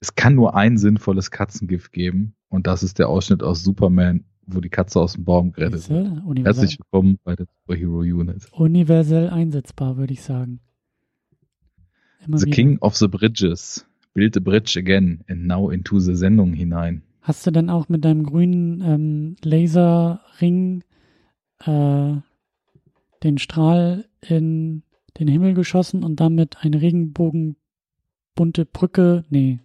es kann nur ein sinnvolles Katzengift geben und das ist der Ausschnitt aus Superman, wo die Katze aus dem Baum gerettet wird. Herzlich willkommen bei der Superhero Unit. Universell einsetzbar, würde ich sagen. Immer the wieder. King of the Bridges. Build the bridge again and now into the Sendung hinein. Hast du dann auch mit deinem grünen ähm, Laserring äh, den Strahl in den Himmel geschossen und damit eine regenbogenbunte Brücke? Nee.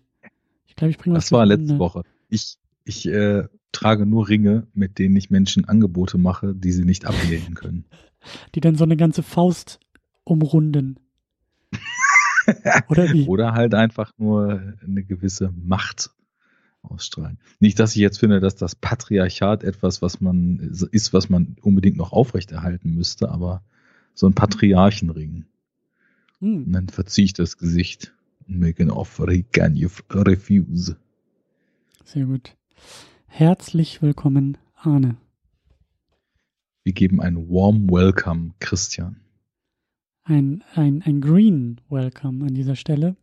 Ich glaube, ich bringe was. Das war letzte Woche. Ich, ich äh, trage nur Ringe, mit denen ich Menschen Angebote mache, die sie nicht ablehnen können. Die dann so eine ganze Faust umrunden. Oder wie? Oder halt einfach nur eine gewisse Macht ausstrahlen. Nicht, dass ich jetzt finde, dass das Patriarchat etwas, was man ist, was man unbedingt noch aufrechterhalten müsste, aber so ein Patriarchenring. Hm. Und dann verziehe ich das Gesicht make an offer he can refuse. Sehr gut. Herzlich willkommen, Arne. Wir geben ein warm Welcome, Christian ein, ein, ein Green Welcome an dieser Stelle.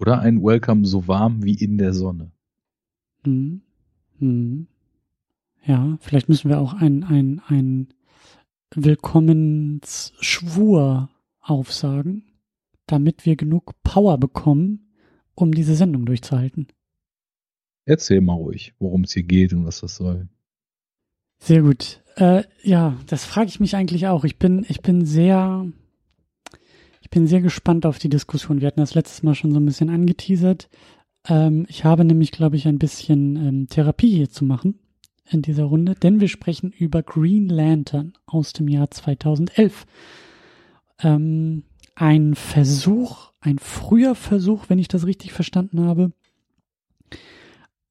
Oder ein Welcome so warm wie in der Sonne. Hm. Hm. Ja, vielleicht müssen wir auch ein, ein, ein Willkommensschwur aufsagen, damit wir genug Power bekommen, um diese Sendung durchzuhalten. Erzähl mal ruhig, worum es hier geht und was das soll. Sehr gut. Äh, ja, das frage ich mich eigentlich auch. Ich bin, ich bin sehr, ich bin sehr gespannt auf die Diskussion. Wir hatten das letztes Mal schon so ein bisschen angeteasert. Ähm, ich habe nämlich, glaube ich, ein bisschen ähm, Therapie hier zu machen in dieser Runde, denn wir sprechen über Green Lantern aus dem Jahr 2011. Ähm, ein Versuch, ein früher Versuch, wenn ich das richtig verstanden habe,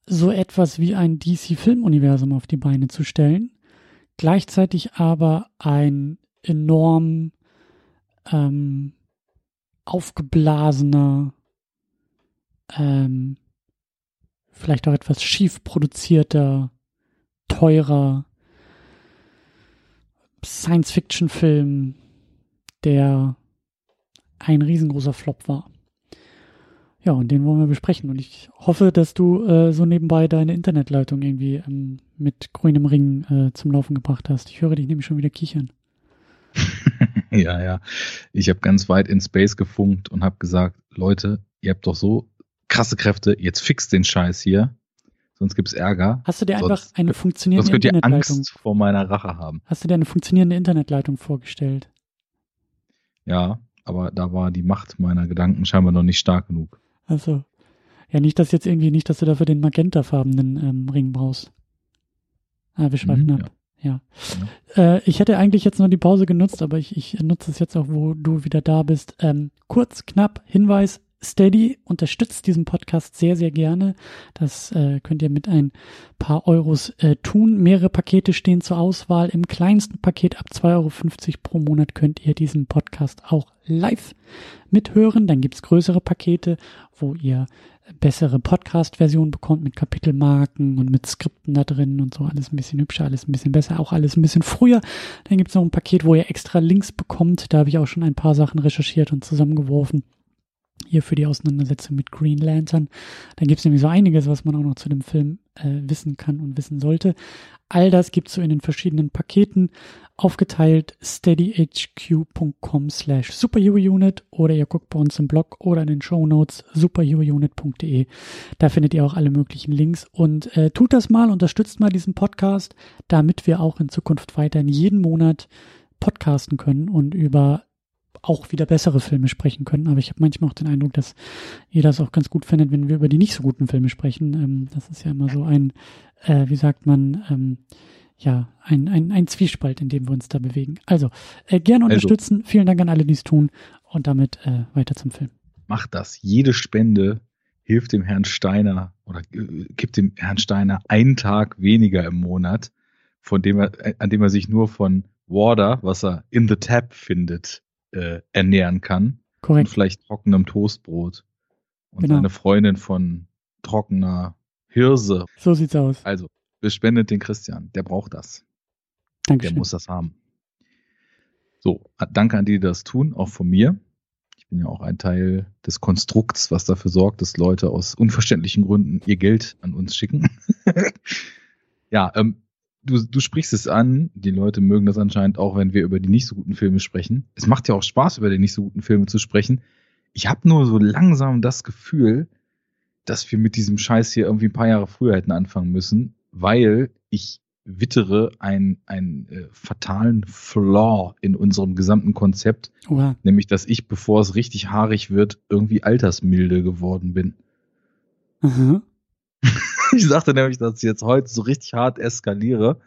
so etwas wie ein DC-Filmuniversum auf die Beine zu stellen gleichzeitig aber ein enorm ähm, aufgeblasener, ähm, vielleicht auch etwas schief produzierter, teurer Science-Fiction-Film, der ein riesengroßer Flop war. Ja, und den wollen wir besprechen. Und ich hoffe, dass du äh, so nebenbei deine Internetleitung irgendwie ähm, mit grünem Ring äh, zum Laufen gebracht hast. Ich höre dich nämlich schon wieder kichern. ja, ja. Ich habe ganz weit in Space gefunkt und habe gesagt, Leute, ihr habt doch so krasse Kräfte, jetzt fixt den Scheiß hier. Sonst gibt's Ärger. Hast du dir sonst, einfach eine funktionierende sonst könnt ihr Angst vor meiner Rache haben. Hast du dir eine funktionierende Internetleitung vorgestellt? Ja, aber da war die Macht meiner Gedanken scheinbar noch nicht stark genug. Also, ja, nicht, dass jetzt irgendwie, nicht, dass du dafür den magentafarbenen ähm, Ring brauchst. Ah, wir schweifen mhm, ab. Ja. ja. Äh, ich hätte eigentlich jetzt noch die Pause genutzt, aber ich, ich nutze es jetzt auch, wo du wieder da bist. Ähm, kurz, knapp, Hinweis, Steady unterstützt diesen Podcast sehr, sehr gerne. Das äh, könnt ihr mit ein paar Euros äh, tun. Mehrere Pakete stehen zur Auswahl. Im kleinsten Paket ab 2,50 Euro pro Monat könnt ihr diesen Podcast auch live mithören. Dann gibt's größere Pakete, wo ihr bessere Podcast-Version bekommt mit Kapitelmarken und mit Skripten da drin und so alles ein bisschen hübscher, alles ein bisschen besser, auch alles ein bisschen früher. Dann gibt's noch ein Paket, wo ihr extra Links bekommt. Da habe ich auch schon ein paar Sachen recherchiert und zusammengeworfen hier für die Auseinandersetzung mit Green Lantern. Dann gibt es nämlich so einiges, was man auch noch zu dem Film äh, wissen kann und wissen sollte. All das gibt es so in den verschiedenen Paketen aufgeteilt steadyhq.com slash superherounit oder ihr guckt bei uns im Blog oder in den Show Notes superherounit.de. Da findet ihr auch alle möglichen Links und äh, tut das mal, unterstützt mal diesen Podcast, damit wir auch in Zukunft weiterhin jeden Monat podcasten können und über auch wieder bessere Filme sprechen können. Aber ich habe manchmal auch den Eindruck, dass ihr das auch ganz gut findet, wenn wir über die nicht so guten Filme sprechen. Ähm, das ist ja immer so ein, äh, wie sagt man, ähm, ja, ein, ein, ein Zwiespalt, in dem wir uns da bewegen. Also, äh, gerne also, unterstützen. Vielen Dank an alle, die es tun. Und damit äh, weiter zum Film. Macht das. Jede Spende hilft dem Herrn Steiner oder äh, gibt dem Herrn Steiner einen Tag weniger im Monat, von dem er, äh, an dem er sich nur von Water, was er in the tap findet, äh, ernähren kann. Korrekt. Und vielleicht trockenem Toastbrot. Und genau. eine Freundin von trockener Hirse. So sieht's aus. Also, bespendet den Christian. Der braucht das. Dankeschön. Der muss das haben. So, danke an die, die das tun, auch von mir. Ich bin ja auch ein Teil des Konstrukts, was dafür sorgt, dass Leute aus unverständlichen Gründen ihr Geld an uns schicken. ja, ähm, du, du sprichst es an. Die Leute mögen das anscheinend auch, wenn wir über die nicht so guten Filme sprechen. Es macht ja auch Spaß, über die nicht so guten Filme zu sprechen. Ich habe nur so langsam das Gefühl, dass wir mit diesem Scheiß hier irgendwie ein paar Jahre früher hätten anfangen müssen, weil ich wittere einen, einen äh, fatalen Flaw in unserem gesamten Konzept. Oha. Nämlich, dass ich, bevor es richtig haarig wird, irgendwie altersmilde geworden bin. Mhm. ich sagte nämlich, dass ich jetzt heute so richtig hart eskaliere.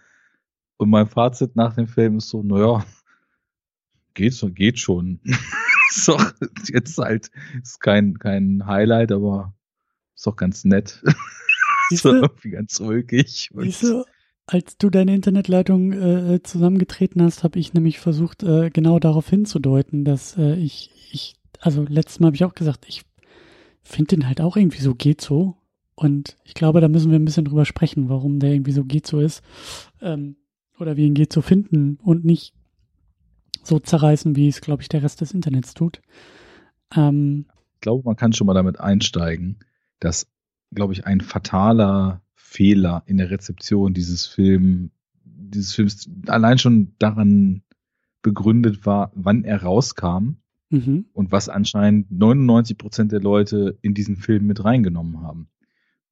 Und mein Fazit nach dem Film ist so, naja, geht, so, geht schon. ist doch jetzt halt, ist kein, kein Highlight, aber ist doch ganz nett. ist doch irgendwie ganz ruhig. Siehst du, als du deine Internetleitung äh, zusammengetreten hast, habe ich nämlich versucht, äh, genau darauf hinzudeuten, dass äh, ich, ich, also letztes Mal habe ich auch gesagt, ich finde den halt auch irgendwie so geht so. Und ich glaube, da müssen wir ein bisschen drüber sprechen, warum der irgendwie so geht so ist. Ähm, oder wie ihn geht so finden und nicht so zerreißen, wie es, glaube ich, der Rest des Internets tut. Ähm, ich glaube, man kann schon mal damit einsteigen, dass, glaube ich, ein fataler Fehler in der Rezeption dieses Film, dieses Films allein schon daran begründet war, wann er rauskam mhm. und was anscheinend 99 Prozent der Leute in diesen Film mit reingenommen haben.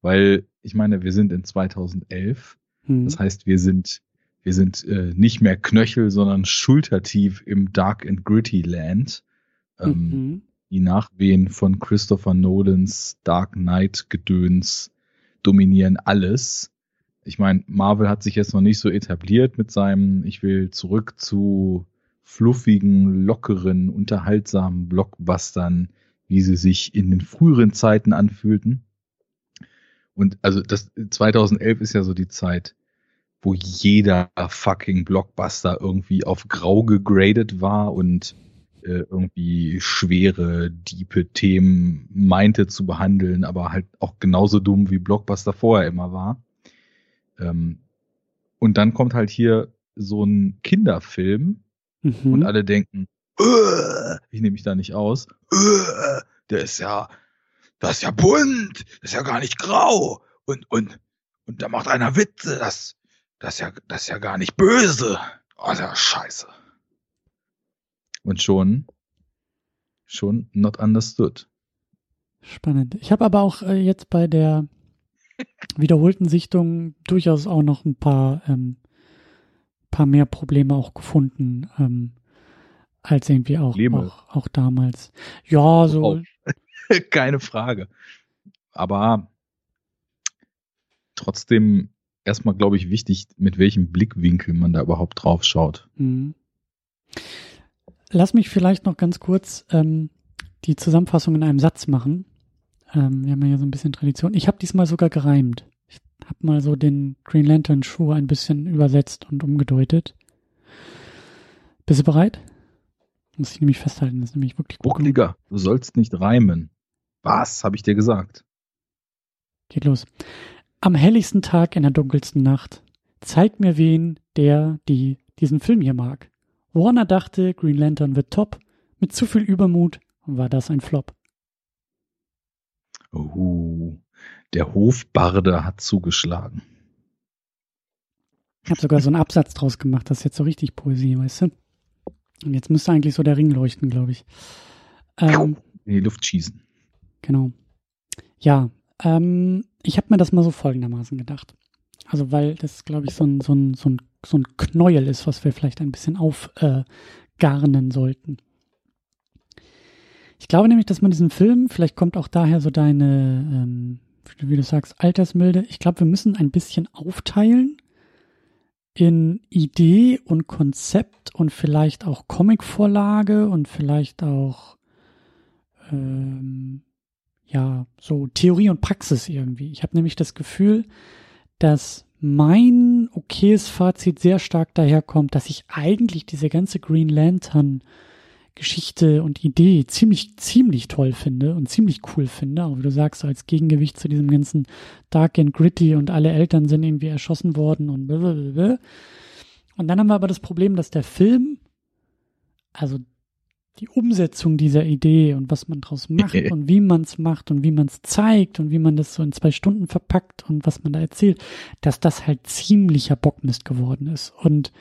Weil ich meine, wir sind in 2011. Mhm. Das heißt, wir sind wir sind äh, nicht mehr Knöchel, sondern schultertief im Dark and Gritty Land. Ähm, mhm. Die Nachwehen von Christopher Nolans Dark Knight Gedöns dominieren alles. Ich meine, Marvel hat sich jetzt noch nicht so etabliert mit seinem, ich will zurück zu fluffigen, lockeren, unterhaltsamen Blockbustern, wie sie sich in den früheren Zeiten anfühlten. Und also das 2011 ist ja so die Zeit, wo jeder fucking Blockbuster irgendwie auf grau gegradet war und äh, irgendwie schwere, diepe Themen meinte zu behandeln, aber halt auch genauso dumm wie Blockbuster vorher immer war. Ähm, und dann kommt halt hier so ein Kinderfilm mhm. und alle denken, ich nehme mich da nicht aus, der ist ja das ist ja bunt, das ist ja gar nicht grau. Und, und, und da macht einer Witze, das, das ist ja, das ist ja gar nicht böse. Oh, ja scheiße. Und schon, schon not understood. Spannend. Ich habe aber auch äh, jetzt bei der wiederholten Sichtung durchaus auch noch ein paar, ähm, paar mehr Probleme auch gefunden, ähm, als irgendwie auch, auch, auch damals. Ja, so. Keine Frage. Aber trotzdem erstmal, glaube ich, wichtig, mit welchem Blickwinkel man da überhaupt drauf schaut. Mhm. Lass mich vielleicht noch ganz kurz ähm, die Zusammenfassung in einem Satz machen. Ähm, wir haben ja so ein bisschen Tradition. Ich habe diesmal sogar gereimt. Ich habe mal so den Green Lantern Schuh ein bisschen übersetzt und umgedeutet. Bist du bereit? Muss ich nämlich festhalten, das ist nämlich wirklich Buckliger, du sollst nicht reimen. Was, habe ich dir gesagt? Geht los. Am helligsten Tag in der dunkelsten Nacht. Zeig mir wen, der, die diesen Film hier mag. Warner dachte, Green Lantern wird top. Mit zu viel Übermut war das ein Flop. Uh, der Hofbarde hat zugeschlagen. Ich habe sogar so einen Absatz draus gemacht, das ist jetzt so richtig Poesie, weißt du? Und jetzt müsste eigentlich so der Ring leuchten, glaube ich. Ähm, in die Luft schießen. Genau. Ja, ähm, ich habe mir das mal so folgendermaßen gedacht. Also, weil das, glaube ich, so ein, so, ein, so, ein, so ein Knäuel ist, was wir vielleicht ein bisschen aufgarnen äh, sollten. Ich glaube nämlich, dass man diesen Film, vielleicht kommt auch daher so deine, ähm, wie du sagst, Altersmilde. Ich glaube, wir müssen ein bisschen aufteilen in Idee und Konzept und vielleicht auch Comicvorlage und vielleicht auch ähm, ja, so Theorie und Praxis irgendwie. Ich habe nämlich das Gefühl, dass mein okayes Fazit sehr stark daherkommt, dass ich eigentlich diese ganze Green Lantern Geschichte und Idee ziemlich, ziemlich toll finde und ziemlich cool finde. Auch wie du sagst, als Gegengewicht zu diesem ganzen Dark and Gritty und alle Eltern sind irgendwie erschossen worden und blablabla. Und dann haben wir aber das Problem, dass der Film, also die Umsetzung dieser Idee und was man daraus macht und wie man es macht und wie man es zeigt und wie man das so in zwei Stunden verpackt und was man da erzählt, dass das halt ziemlicher Bockmist geworden ist. Und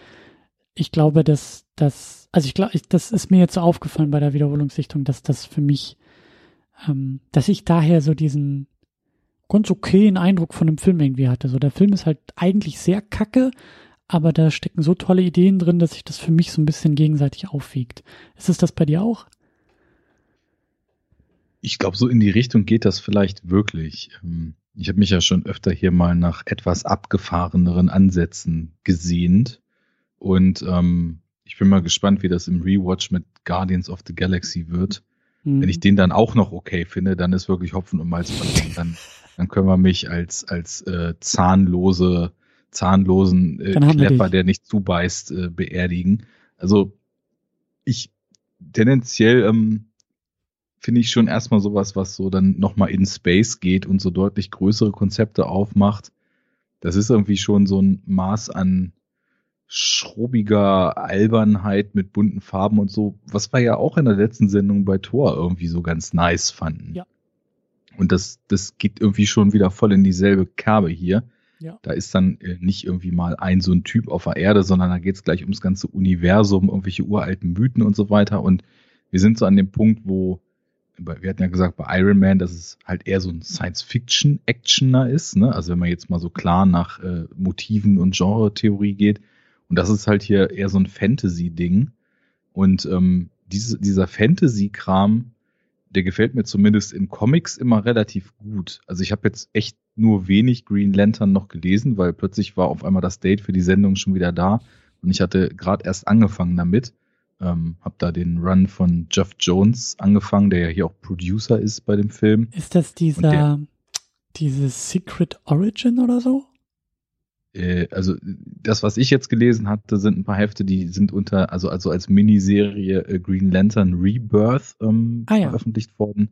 ich glaube, dass das, also ich glaube, das ist mir jetzt so aufgefallen bei der Wiederholungssichtung, dass das für mich, ähm, dass ich daher so diesen ganz okayen Eindruck von dem Film irgendwie hatte. So, der Film ist halt eigentlich sehr kacke, aber da stecken so tolle Ideen drin, dass sich das für mich so ein bisschen gegenseitig aufwiegt. Ist es das bei dir auch? Ich glaube, so in die Richtung geht das vielleicht wirklich. Ähm, ich habe mich ja schon öfter hier mal nach etwas abgefahreneren Ansätzen gesehnt. Und ähm, ich bin mal gespannt, wie das im Rewatch mit Guardians of the Galaxy wird. Mhm. Wenn ich den dann auch noch okay finde, dann ist wirklich Hopfen und Malz. Dann, dann können wir mich als, als äh, zahnlose zahnlosen äh, Klepper, der nicht zubeißt, äh, beerdigen. Also ich tendenziell ähm, finde ich schon erstmal sowas, was so dann nochmal in Space geht und so deutlich größere Konzepte aufmacht. Das ist irgendwie schon so ein Maß an schrubbiger Albernheit mit bunten Farben und so, was wir ja auch in der letzten Sendung bei Thor irgendwie so ganz nice fanden. Ja. Und das, das geht irgendwie schon wieder voll in dieselbe Kerbe hier. Ja. Da ist dann äh, nicht irgendwie mal ein so ein Typ auf der Erde, sondern da geht es gleich ums ganze Universum, irgendwelche uralten Mythen und so weiter. Und wir sind so an dem Punkt, wo, wir hatten ja gesagt bei Iron Man, dass es halt eher so ein Science-Fiction-Actioner ist. Ne? Also wenn man jetzt mal so klar nach äh, Motiven und Genre-Theorie geht. Und das ist halt hier eher so ein Fantasy-Ding. Und ähm, diese, dieser Fantasy-Kram, der gefällt mir zumindest in Comics immer relativ gut. Also ich habe jetzt echt nur wenig Green Lantern noch gelesen, weil plötzlich war auf einmal das Date für die Sendung schon wieder da und ich hatte gerade erst angefangen damit. Ähm, hab da den Run von Jeff Jones angefangen, der ja hier auch Producer ist bei dem Film. Ist das dieser, der, dieses Secret Origin oder so? Äh, also das, was ich jetzt gelesen hatte, sind ein paar Hefte, die sind unter, also, also als Miniserie äh, Green Lantern Rebirth ähm, ah, ja. veröffentlicht worden.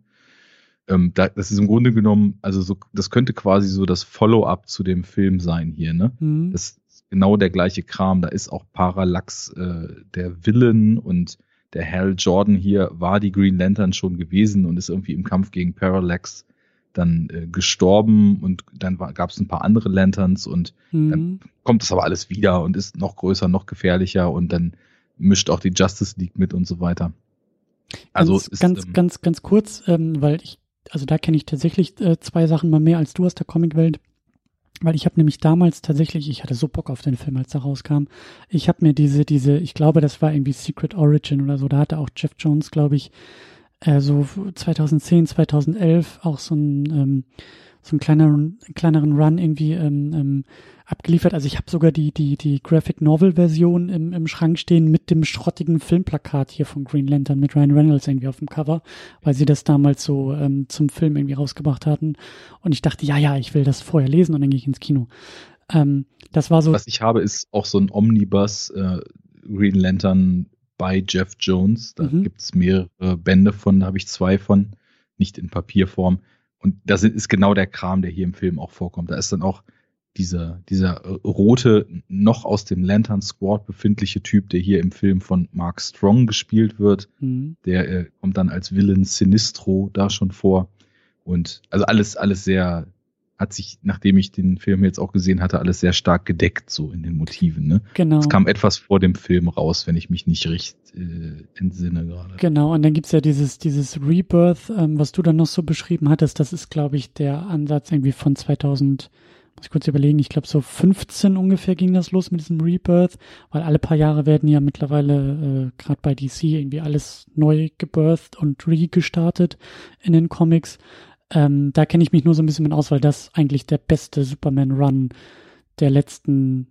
Ähm, da, das ist im Grunde genommen, also so, das könnte quasi so das Follow-up zu dem Film sein hier, ne? Mhm. Das ist genau der gleiche Kram. Da ist auch Parallax äh, der Villain und der Hal Jordan hier war die Green Lantern schon gewesen und ist irgendwie im Kampf gegen Parallax dann äh, gestorben und dann gab es ein paar andere Lanterns und mhm. dann kommt das aber alles wieder und ist noch größer, noch gefährlicher und dann mischt auch die Justice League mit und so weiter. Also ganz, ist, ganz, ähm, ganz, ganz kurz, ähm, weil ich also da kenne ich tatsächlich äh, zwei Sachen mal mehr als du aus der Comicwelt. Weil ich habe nämlich damals tatsächlich, ich hatte so Bock auf den Film, als er rauskam. Ich habe mir diese, diese, ich glaube, das war irgendwie Secret Origin oder so. Da hatte auch Jeff Jones, glaube ich, äh, so 2010, 2011 auch so ein ähm, so einen kleineren, kleineren Run irgendwie ähm, ähm, abgeliefert. Also ich habe sogar die, die, die Graphic Novel Version im, im Schrank stehen mit dem schrottigen Filmplakat hier von Green Lantern mit Ryan Reynolds irgendwie auf dem Cover, weil sie das damals so ähm, zum Film irgendwie rausgebracht hatten. Und ich dachte, ja, ja, ich will das vorher lesen und dann gehe ich ins Kino. Ähm, das war so. Was ich habe, ist auch so ein Omnibus äh, Green Lantern bei Jeff Jones. Da mhm. gibt es mehrere Bände von, da habe ich zwei von, nicht in Papierform. Und das ist genau der Kram, der hier im Film auch vorkommt. Da ist dann auch dieser, dieser rote, noch aus dem Lantern Squad befindliche Typ, der hier im Film von Mark Strong gespielt wird. Mhm. Der äh, kommt dann als Villain Sinistro da schon vor. Und also alles, alles sehr, hat sich, nachdem ich den Film jetzt auch gesehen hatte, alles sehr stark gedeckt, so in den Motiven. Ne? Genau. Es kam etwas vor dem Film raus, wenn ich mich nicht recht äh, entsinne gerade. Genau, und dann gibt's ja dieses, dieses Rebirth, ähm, was du dann noch so beschrieben hattest, das ist, glaube ich, der Ansatz irgendwie von 2000, muss ich kurz überlegen, ich glaube so 15 ungefähr ging das los mit diesem Rebirth, weil alle paar Jahre werden ja mittlerweile äh, gerade bei DC irgendwie alles neu gebirthed und regestartet in den Comics. Ähm, da kenne ich mich nur so ein bisschen mit aus, weil das eigentlich der beste Superman-Run der letzten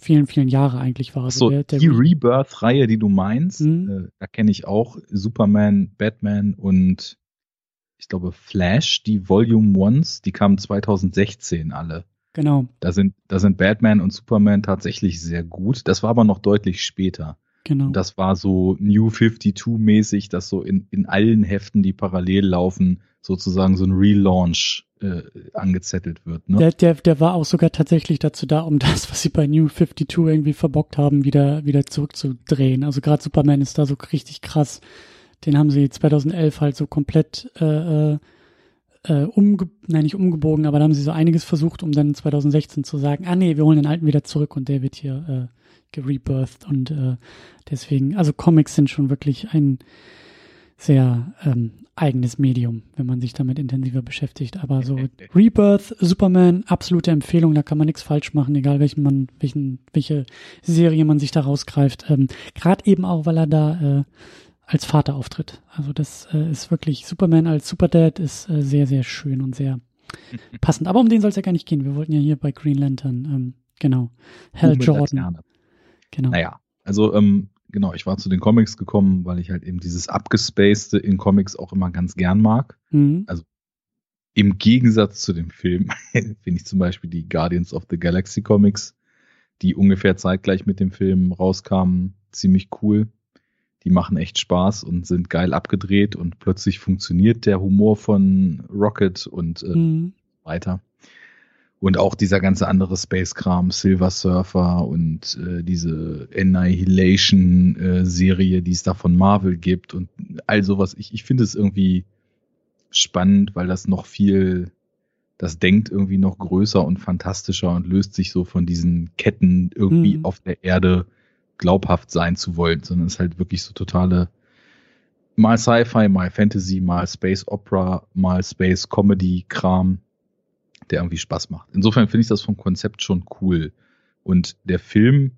vielen, vielen Jahre eigentlich war. Also so, der, der die Rebirth-Reihe, die du meinst, mhm. äh, da kenne ich auch Superman, Batman und ich glaube Flash, die Volume Ones, die kamen 2016 alle. Genau. Da sind, da sind Batman und Superman tatsächlich sehr gut. Das war aber noch deutlich später. Genau. Und das war so New 52-mäßig, dass so in, in allen Heften, die parallel laufen, sozusagen so ein Relaunch äh, angezettelt wird. Ne? Der, der, der war auch sogar tatsächlich dazu da, um das, was sie bei New 52 irgendwie verbockt haben, wieder, wieder zurückzudrehen. Also gerade Superman ist da so richtig krass. Den haben sie 2011 halt so komplett äh, äh, äh, umge nein, nicht umgebogen, aber da haben sie so einiges versucht, um dann 2016 zu sagen, ah nee, wir holen den alten wieder zurück und der wird hier äh, gerebirthed und äh, deswegen, also Comics sind schon wirklich ein sehr ähm, eigenes Medium, wenn man sich damit intensiver beschäftigt. Aber so Rebirth, Superman, absolute Empfehlung, da kann man nichts falsch machen, egal welchen man, welchen, welche Serie man sich da rausgreift. Ähm, Gerade eben auch, weil er da äh, als Vater auftritt. Also das äh, ist wirklich Superman als Superdad ist äh, sehr, sehr schön und sehr passend. Aber um den soll es ja gar nicht gehen. Wir wollten ja hier bei Green Lantern, ähm, genau. Hal Jordan. Genau. Naja, also ähm, genau, ich war zu den Comics gekommen, weil ich halt eben dieses Abgespacede in Comics auch immer ganz gern mag. Mhm. Also im Gegensatz zu dem Film finde ich zum Beispiel die Guardians of the Galaxy Comics, die ungefähr zeitgleich mit dem Film rauskamen, ziemlich cool. Die machen echt Spaß und sind geil abgedreht und plötzlich funktioniert der Humor von Rocket und äh, mhm. weiter. Und auch dieser ganze andere Space-Kram, Silver Surfer und äh, diese Annihilation-Serie, äh, die es da von Marvel gibt und all sowas. Ich, ich finde es irgendwie spannend, weil das noch viel, das denkt irgendwie noch größer und fantastischer und löst sich so von diesen Ketten irgendwie mhm. auf der Erde glaubhaft sein zu wollen, sondern es ist halt wirklich so totale mal Sci-Fi, mal Fantasy, mal Space Opera, mal Space Comedy Kram der irgendwie Spaß macht. Insofern finde ich das vom Konzept schon cool. Und der Film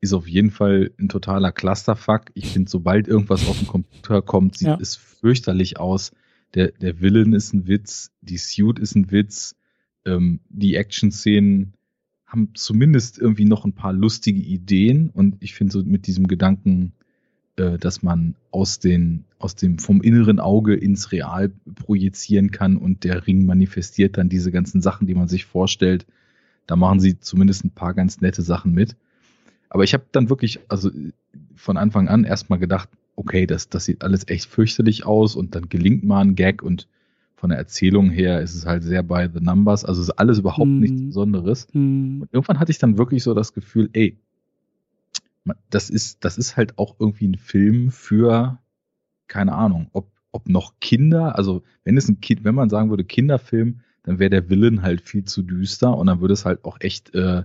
ist auf jeden Fall ein totaler Clusterfuck. Ich finde, sobald irgendwas auf den Computer kommt, sieht ja. es fürchterlich aus. Der, der Villain ist ein Witz, die Suit ist ein Witz, ähm, die Action-Szenen haben zumindest irgendwie noch ein paar lustige Ideen und ich finde so mit diesem Gedanken, äh, dass man aus den, aus dem, vom inneren Auge ins Real projizieren kann und der Ring manifestiert dann diese ganzen Sachen, die man sich vorstellt. Da machen sie zumindest ein paar ganz nette Sachen mit. Aber ich habe dann wirklich, also von Anfang an erstmal gedacht, okay, das, das sieht alles echt fürchterlich aus und dann gelingt mal ein Gag und von der Erzählung her ist es halt sehr bei The Numbers, also ist alles überhaupt mm. nichts Besonderes. Mm. Und irgendwann hatte ich dann wirklich so das Gefühl, ey, das ist, das ist halt auch irgendwie ein Film für, keine Ahnung, ob, ob noch Kinder, also wenn es ein Kind, wenn man sagen würde Kinderfilm, dann wäre der Willen halt viel zu düster und dann würde es halt auch echt äh,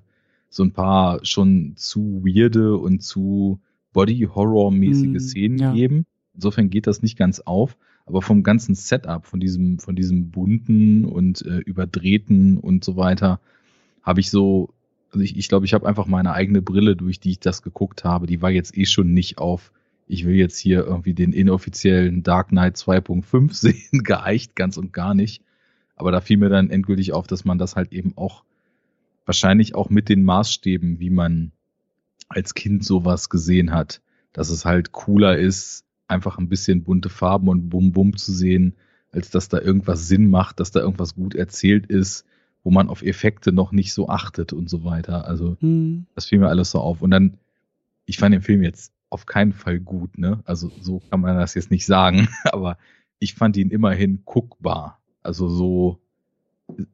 so ein paar schon zu weirde und zu Body-Horror-mäßige mm, Szenen ja. geben. Insofern geht das nicht ganz auf, aber vom ganzen Setup, von diesem, von diesem bunten und äh, überdrehten und so weiter, habe ich so also ich glaube, ich, glaub, ich habe einfach meine eigene Brille, durch die ich das geguckt habe. Die war jetzt eh schon nicht auf, ich will jetzt hier irgendwie den inoffiziellen Dark Knight 2.5 sehen, geeicht ganz und gar nicht. Aber da fiel mir dann endgültig auf, dass man das halt eben auch wahrscheinlich auch mit den Maßstäben, wie man als Kind sowas gesehen hat, dass es halt cooler ist, einfach ein bisschen bunte Farben und Bum-Bum zu sehen, als dass da irgendwas Sinn macht, dass da irgendwas gut erzählt ist, wo man auf Effekte noch nicht so achtet und so weiter. Also mhm. das fiel mir alles so auf. Und dann, ich fand den Film jetzt auf keinen Fall gut, ne? Also so kann man das jetzt nicht sagen, aber ich fand ihn immerhin guckbar. Also so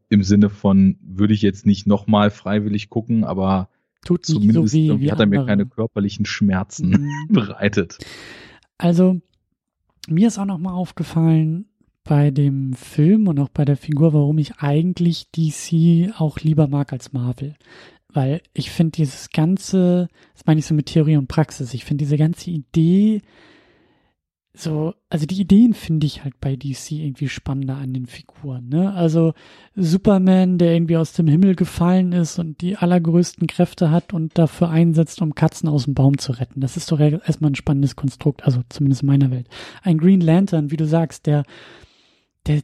im Sinne von, würde ich jetzt nicht nochmal freiwillig gucken, aber Tut zumindest so wie, wie hat er mir keine körperlichen Schmerzen mhm. bereitet. Also mir ist auch nochmal aufgefallen, bei dem Film und auch bei der Figur, warum ich eigentlich DC auch lieber mag als Marvel. Weil ich finde dieses ganze, das meine ich so mit Theorie und Praxis, ich finde diese ganze Idee, so, also die Ideen finde ich halt bei DC irgendwie spannender an den Figuren, ne? Also Superman, der irgendwie aus dem Himmel gefallen ist und die allergrößten Kräfte hat und dafür einsetzt, um Katzen aus dem Baum zu retten. Das ist doch erstmal ein spannendes Konstrukt, also zumindest in meiner Welt. Ein Green Lantern, wie du sagst, der der,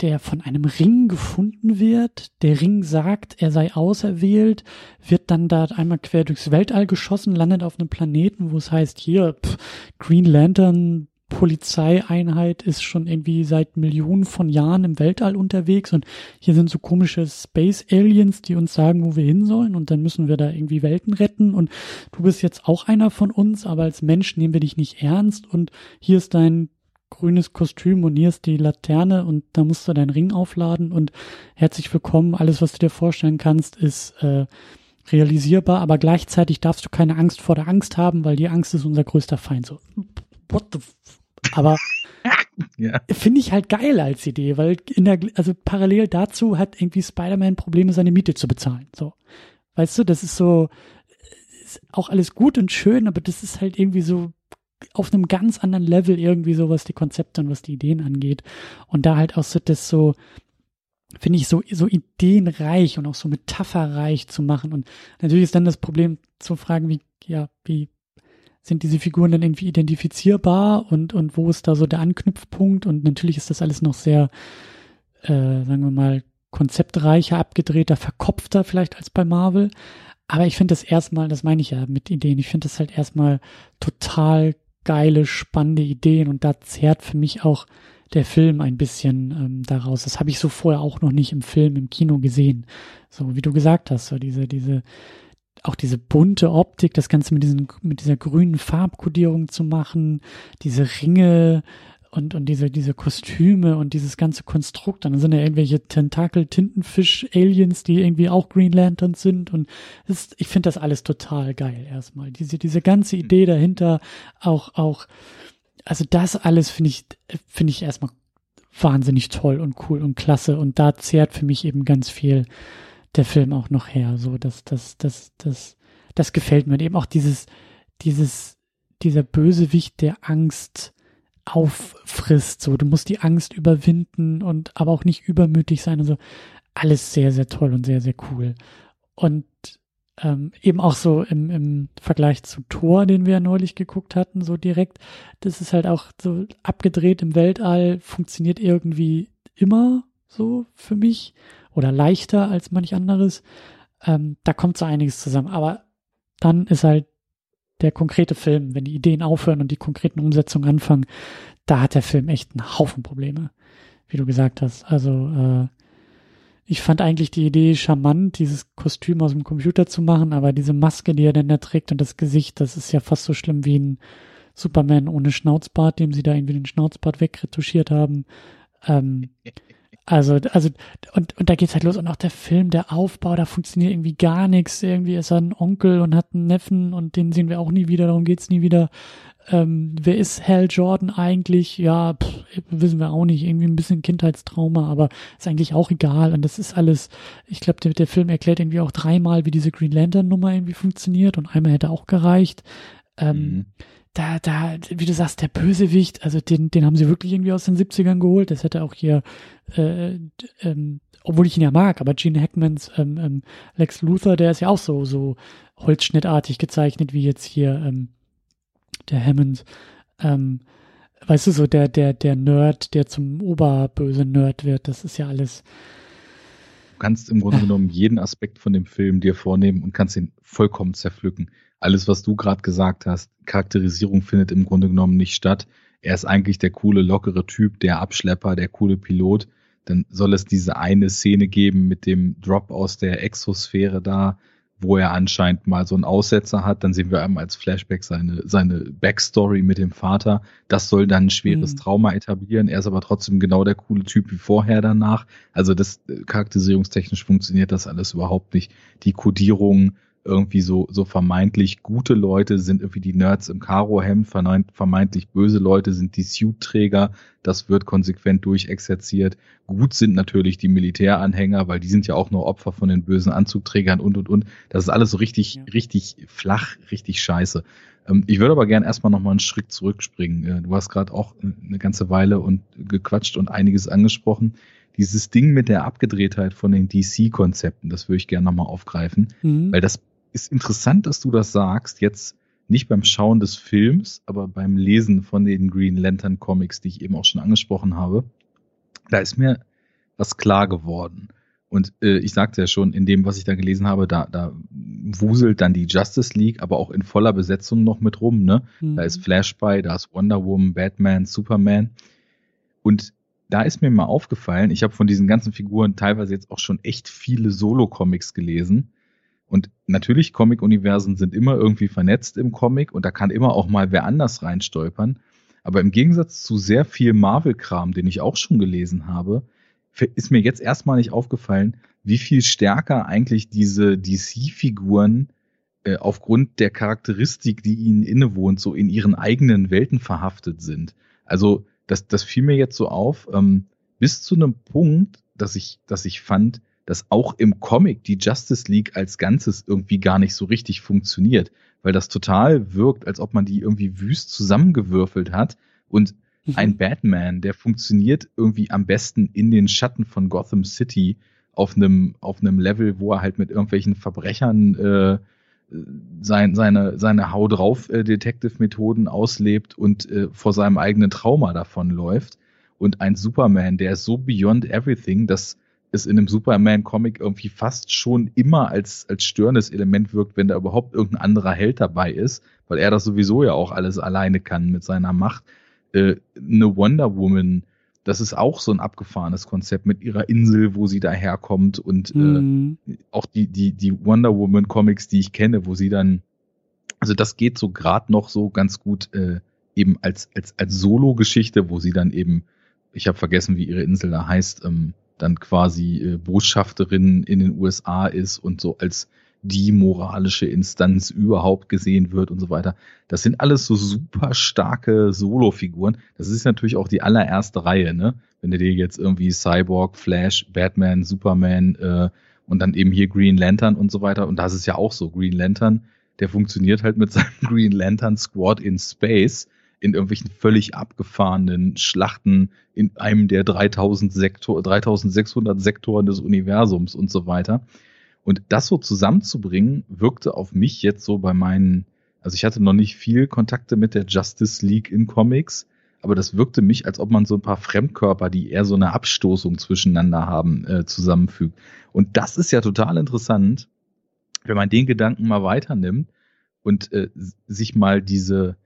der von einem Ring gefunden wird. Der Ring sagt, er sei auserwählt, wird dann da einmal quer durchs Weltall geschossen, landet auf einem Planeten, wo es heißt, hier, pff, Green Lantern Polizeieinheit ist schon irgendwie seit Millionen von Jahren im Weltall unterwegs und hier sind so komische Space Aliens, die uns sagen, wo wir hin sollen und dann müssen wir da irgendwie Welten retten und du bist jetzt auch einer von uns, aber als Mensch nehmen wir dich nicht ernst und hier ist dein grünes Kostüm und hier ist die Laterne und da musst du deinen Ring aufladen und herzlich willkommen, alles, was du dir vorstellen kannst, ist äh, realisierbar, aber gleichzeitig darfst du keine Angst vor der Angst haben, weil die Angst ist unser größter Feind. So, what the f aber ja. finde ich halt geil als Idee, weil in der, also parallel dazu hat irgendwie Spider-Man Probleme, seine Miete zu bezahlen. So, weißt du, das ist so, ist auch alles gut und schön, aber das ist halt irgendwie so auf einem ganz anderen Level irgendwie so, was die Konzepte und was die Ideen angeht. Und da halt auch so das so, finde ich, so, so ideenreich und auch so metapherreich zu machen. Und natürlich ist dann das Problem zu fragen, wie, ja, wie sind diese Figuren dann irgendwie identifizierbar und, und wo ist da so der Anknüpfpunkt? Und natürlich ist das alles noch sehr, äh, sagen wir mal, konzeptreicher, abgedrehter, verkopfter vielleicht als bei Marvel. Aber ich finde das erstmal, das meine ich ja mit Ideen, ich finde das halt erstmal total geile, spannende Ideen und da zehrt für mich auch der Film ein bisschen ähm, daraus. Das habe ich so vorher auch noch nicht im Film, im Kino gesehen. So wie du gesagt hast, so diese, diese, auch diese bunte Optik, das Ganze mit diesen, mit dieser grünen Farbkodierung zu machen, diese Ringe, und, und diese, diese Kostüme und dieses ganze Konstrukt. Dann sind ja irgendwelche Tentakel-Tintenfisch-Aliens, die irgendwie auch Green Lanterns sind. Und ist, ich finde das alles total geil erstmal. Diese, diese ganze Idee dahinter, auch, auch, also das alles finde ich, finde ich erstmal wahnsinnig toll und cool und klasse. Und da zehrt für mich eben ganz viel der Film auch noch her. So, das, das, das, das, das gefällt mir. Und eben auch dieses, dieses, dieser Bösewicht der Angst, auffrisst. So, du musst die Angst überwinden und aber auch nicht übermütig sein und so. Alles sehr, sehr toll und sehr, sehr cool. Und ähm, eben auch so im, im Vergleich zu Thor, den wir ja neulich geguckt hatten, so direkt, das ist halt auch so abgedreht im Weltall, funktioniert irgendwie immer so für mich oder leichter als manch anderes. Ähm, da kommt so einiges zusammen. Aber dann ist halt der konkrete Film, wenn die Ideen aufhören und die konkreten Umsetzungen anfangen, da hat der Film echt einen Haufen Probleme, wie du gesagt hast. Also äh, ich fand eigentlich die Idee charmant, dieses Kostüm aus dem Computer zu machen, aber diese Maske, die er denn da trägt und das Gesicht, das ist ja fast so schlimm wie ein Superman ohne Schnauzbart, dem sie da irgendwie den Schnauzbart wegretuschiert haben. Ähm, also, also, und, und da geht's halt los. Und auch der Film, der Aufbau, da funktioniert irgendwie gar nichts. Irgendwie ist er ein Onkel und hat einen Neffen und den sehen wir auch nie wieder, darum geht's nie wieder. Ähm, wer ist Hal Jordan eigentlich? Ja, pff, wissen wir auch nicht. Irgendwie ein bisschen Kindheitstrauma, aber ist eigentlich auch egal. Und das ist alles, ich glaube, der, der Film erklärt irgendwie auch dreimal, wie diese Green Lantern Nummer irgendwie funktioniert und einmal hätte auch gereicht. Ähm, mhm da, da, wie du sagst, der Bösewicht, also den, den haben sie wirklich irgendwie aus den 70ern geholt. Das hätte auch hier, äh, ähm, obwohl ich ihn ja mag, aber Gene Hackmans ähm, ähm, Lex Luthor, der ist ja auch so, so holzschnittartig gezeichnet wie jetzt hier ähm, der Hammond. Ähm, weißt du, so der, der, der Nerd, der zum oberböse Nerd wird, das ist ja alles. Du kannst im Grunde genommen jeden Aspekt von dem Film dir vornehmen und kannst ihn vollkommen zerpflücken alles, was du gerade gesagt hast, Charakterisierung findet im Grunde genommen nicht statt. Er ist eigentlich der coole, lockere Typ, der Abschlepper, der coole Pilot. Dann soll es diese eine Szene geben mit dem Drop aus der Exosphäre da, wo er anscheinend mal so einen Aussetzer hat. Dann sehen wir einmal als Flashback seine, seine Backstory mit dem Vater. Das soll dann ein schweres mhm. Trauma etablieren. Er ist aber trotzdem genau der coole Typ wie vorher danach. Also das äh, charakterisierungstechnisch funktioniert das alles überhaupt nicht. Die Kodierung, irgendwie so, so vermeintlich gute Leute sind irgendwie die Nerds im Karo-Hemd, vermeintlich böse Leute sind die Suit-Träger, das wird konsequent durchexerziert. Gut sind natürlich die Militäranhänger, weil die sind ja auch nur Opfer von den bösen Anzugträgern und, und, und. Das ist alles so richtig, ja. richtig flach, richtig scheiße. Ähm, ich würde aber gern erstmal nochmal einen Schritt zurückspringen. Äh, du hast gerade auch eine ganze Weile und gequatscht und einiges angesprochen dieses Ding mit der Abgedrehtheit von den DC-Konzepten, das würde ich gerne nochmal aufgreifen, mhm. weil das ist interessant, dass du das sagst, jetzt nicht beim Schauen des Films, aber beim Lesen von den Green Lantern Comics, die ich eben auch schon angesprochen habe. Da ist mir was klar geworden. Und äh, ich sagte ja schon, in dem, was ich da gelesen habe, da, da wuselt dann die Justice League, aber auch in voller Besetzung noch mit rum. Ne? Mhm. Da ist Flash bei, da ist Wonder Woman, Batman, Superman. Und da ist mir mal aufgefallen, ich habe von diesen ganzen Figuren teilweise jetzt auch schon echt viele Solo-Comics gelesen. Und natürlich, Comic-Universen sind immer irgendwie vernetzt im Comic und da kann immer auch mal wer anders reinstolpern. Aber im Gegensatz zu sehr viel Marvel-Kram, den ich auch schon gelesen habe, ist mir jetzt erstmal nicht aufgefallen, wie viel stärker eigentlich diese DC-Figuren äh, aufgrund der Charakteristik, die ihnen innewohnt, so in ihren eigenen Welten verhaftet sind. Also das, das fiel mir jetzt so auf, ähm, bis zu einem Punkt, dass ich, dass ich fand, dass auch im Comic die Justice League als Ganzes irgendwie gar nicht so richtig funktioniert, weil das total wirkt, als ob man die irgendwie wüst zusammengewürfelt hat und mhm. ein Batman, der funktioniert irgendwie am besten in den Schatten von Gotham City auf einem auf einem Level, wo er halt mit irgendwelchen Verbrechern äh, sein, seine, seine Hau drauf äh, Detective-Methoden auslebt und äh, vor seinem eigenen Trauma davonläuft. Und ein Superman, der ist so beyond everything, dass es in einem Superman-Comic irgendwie fast schon immer als, als störendes Element wirkt, wenn da überhaupt irgendein anderer Held dabei ist, weil er das sowieso ja auch alles alleine kann mit seiner Macht. Äh, eine Wonder Woman, das ist auch so ein abgefahrenes Konzept mit ihrer Insel, wo sie daherkommt und äh, mhm. äh, auch die, die, die Wonder Woman Comics, die ich kenne, wo sie dann, also das geht so gerade noch so ganz gut äh, eben als, als, als Solo-Geschichte, wo sie dann eben, ich habe vergessen, wie ihre Insel da heißt, ähm, dann quasi äh, Botschafterin in den USA ist und so als die moralische Instanz überhaupt gesehen wird und so weiter. Das sind alles so super starke Solo-Figuren. Das ist natürlich auch die allererste Reihe, ne? Wenn du dir jetzt irgendwie Cyborg, Flash, Batman, Superman äh, und dann eben hier Green Lantern und so weiter. Und das ist ja auch so. Green Lantern, der funktioniert halt mit seinem Green Lantern Squad in Space in irgendwelchen völlig abgefahrenen Schlachten in einem der 3000 Sektor, 3600 Sektoren des Universums und so weiter. Und das so zusammenzubringen, wirkte auf mich jetzt so bei meinen, also ich hatte noch nicht viel Kontakte mit der Justice League in Comics, aber das wirkte mich, als ob man so ein paar Fremdkörper, die eher so eine Abstoßung zwischeneinander haben, äh, zusammenfügt. Und das ist ja total interessant, wenn man den Gedanken mal weiternimmt und äh, sich mal diese,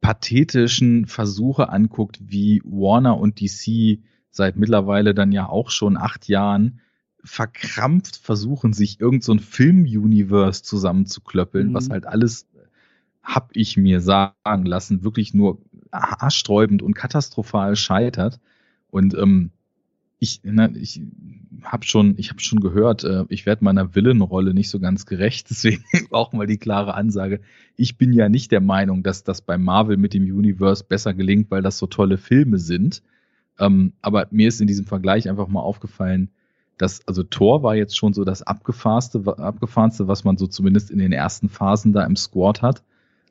pathetischen Versuche anguckt, wie Warner und DC seit mittlerweile dann ja auch schon acht Jahren verkrampft versuchen, sich irgend so ein Film-Universe zusammenzuklöppeln, mhm. was halt alles, hab ich mir sagen lassen, wirklich nur haarsträubend und katastrophal scheitert. Und ähm, ich, ne, ich habe schon, ich habe schon gehört, äh, ich werde meiner Villenrolle nicht so ganz gerecht. Deswegen auch mal die klare Ansage: Ich bin ja nicht der Meinung, dass das bei Marvel mit dem Universe besser gelingt, weil das so tolle Filme sind. Ähm, aber mir ist in diesem Vergleich einfach mal aufgefallen, dass also Thor war jetzt schon so das abgefahrenste, abgefahrenste, was man so zumindest in den ersten Phasen da im Squad hat.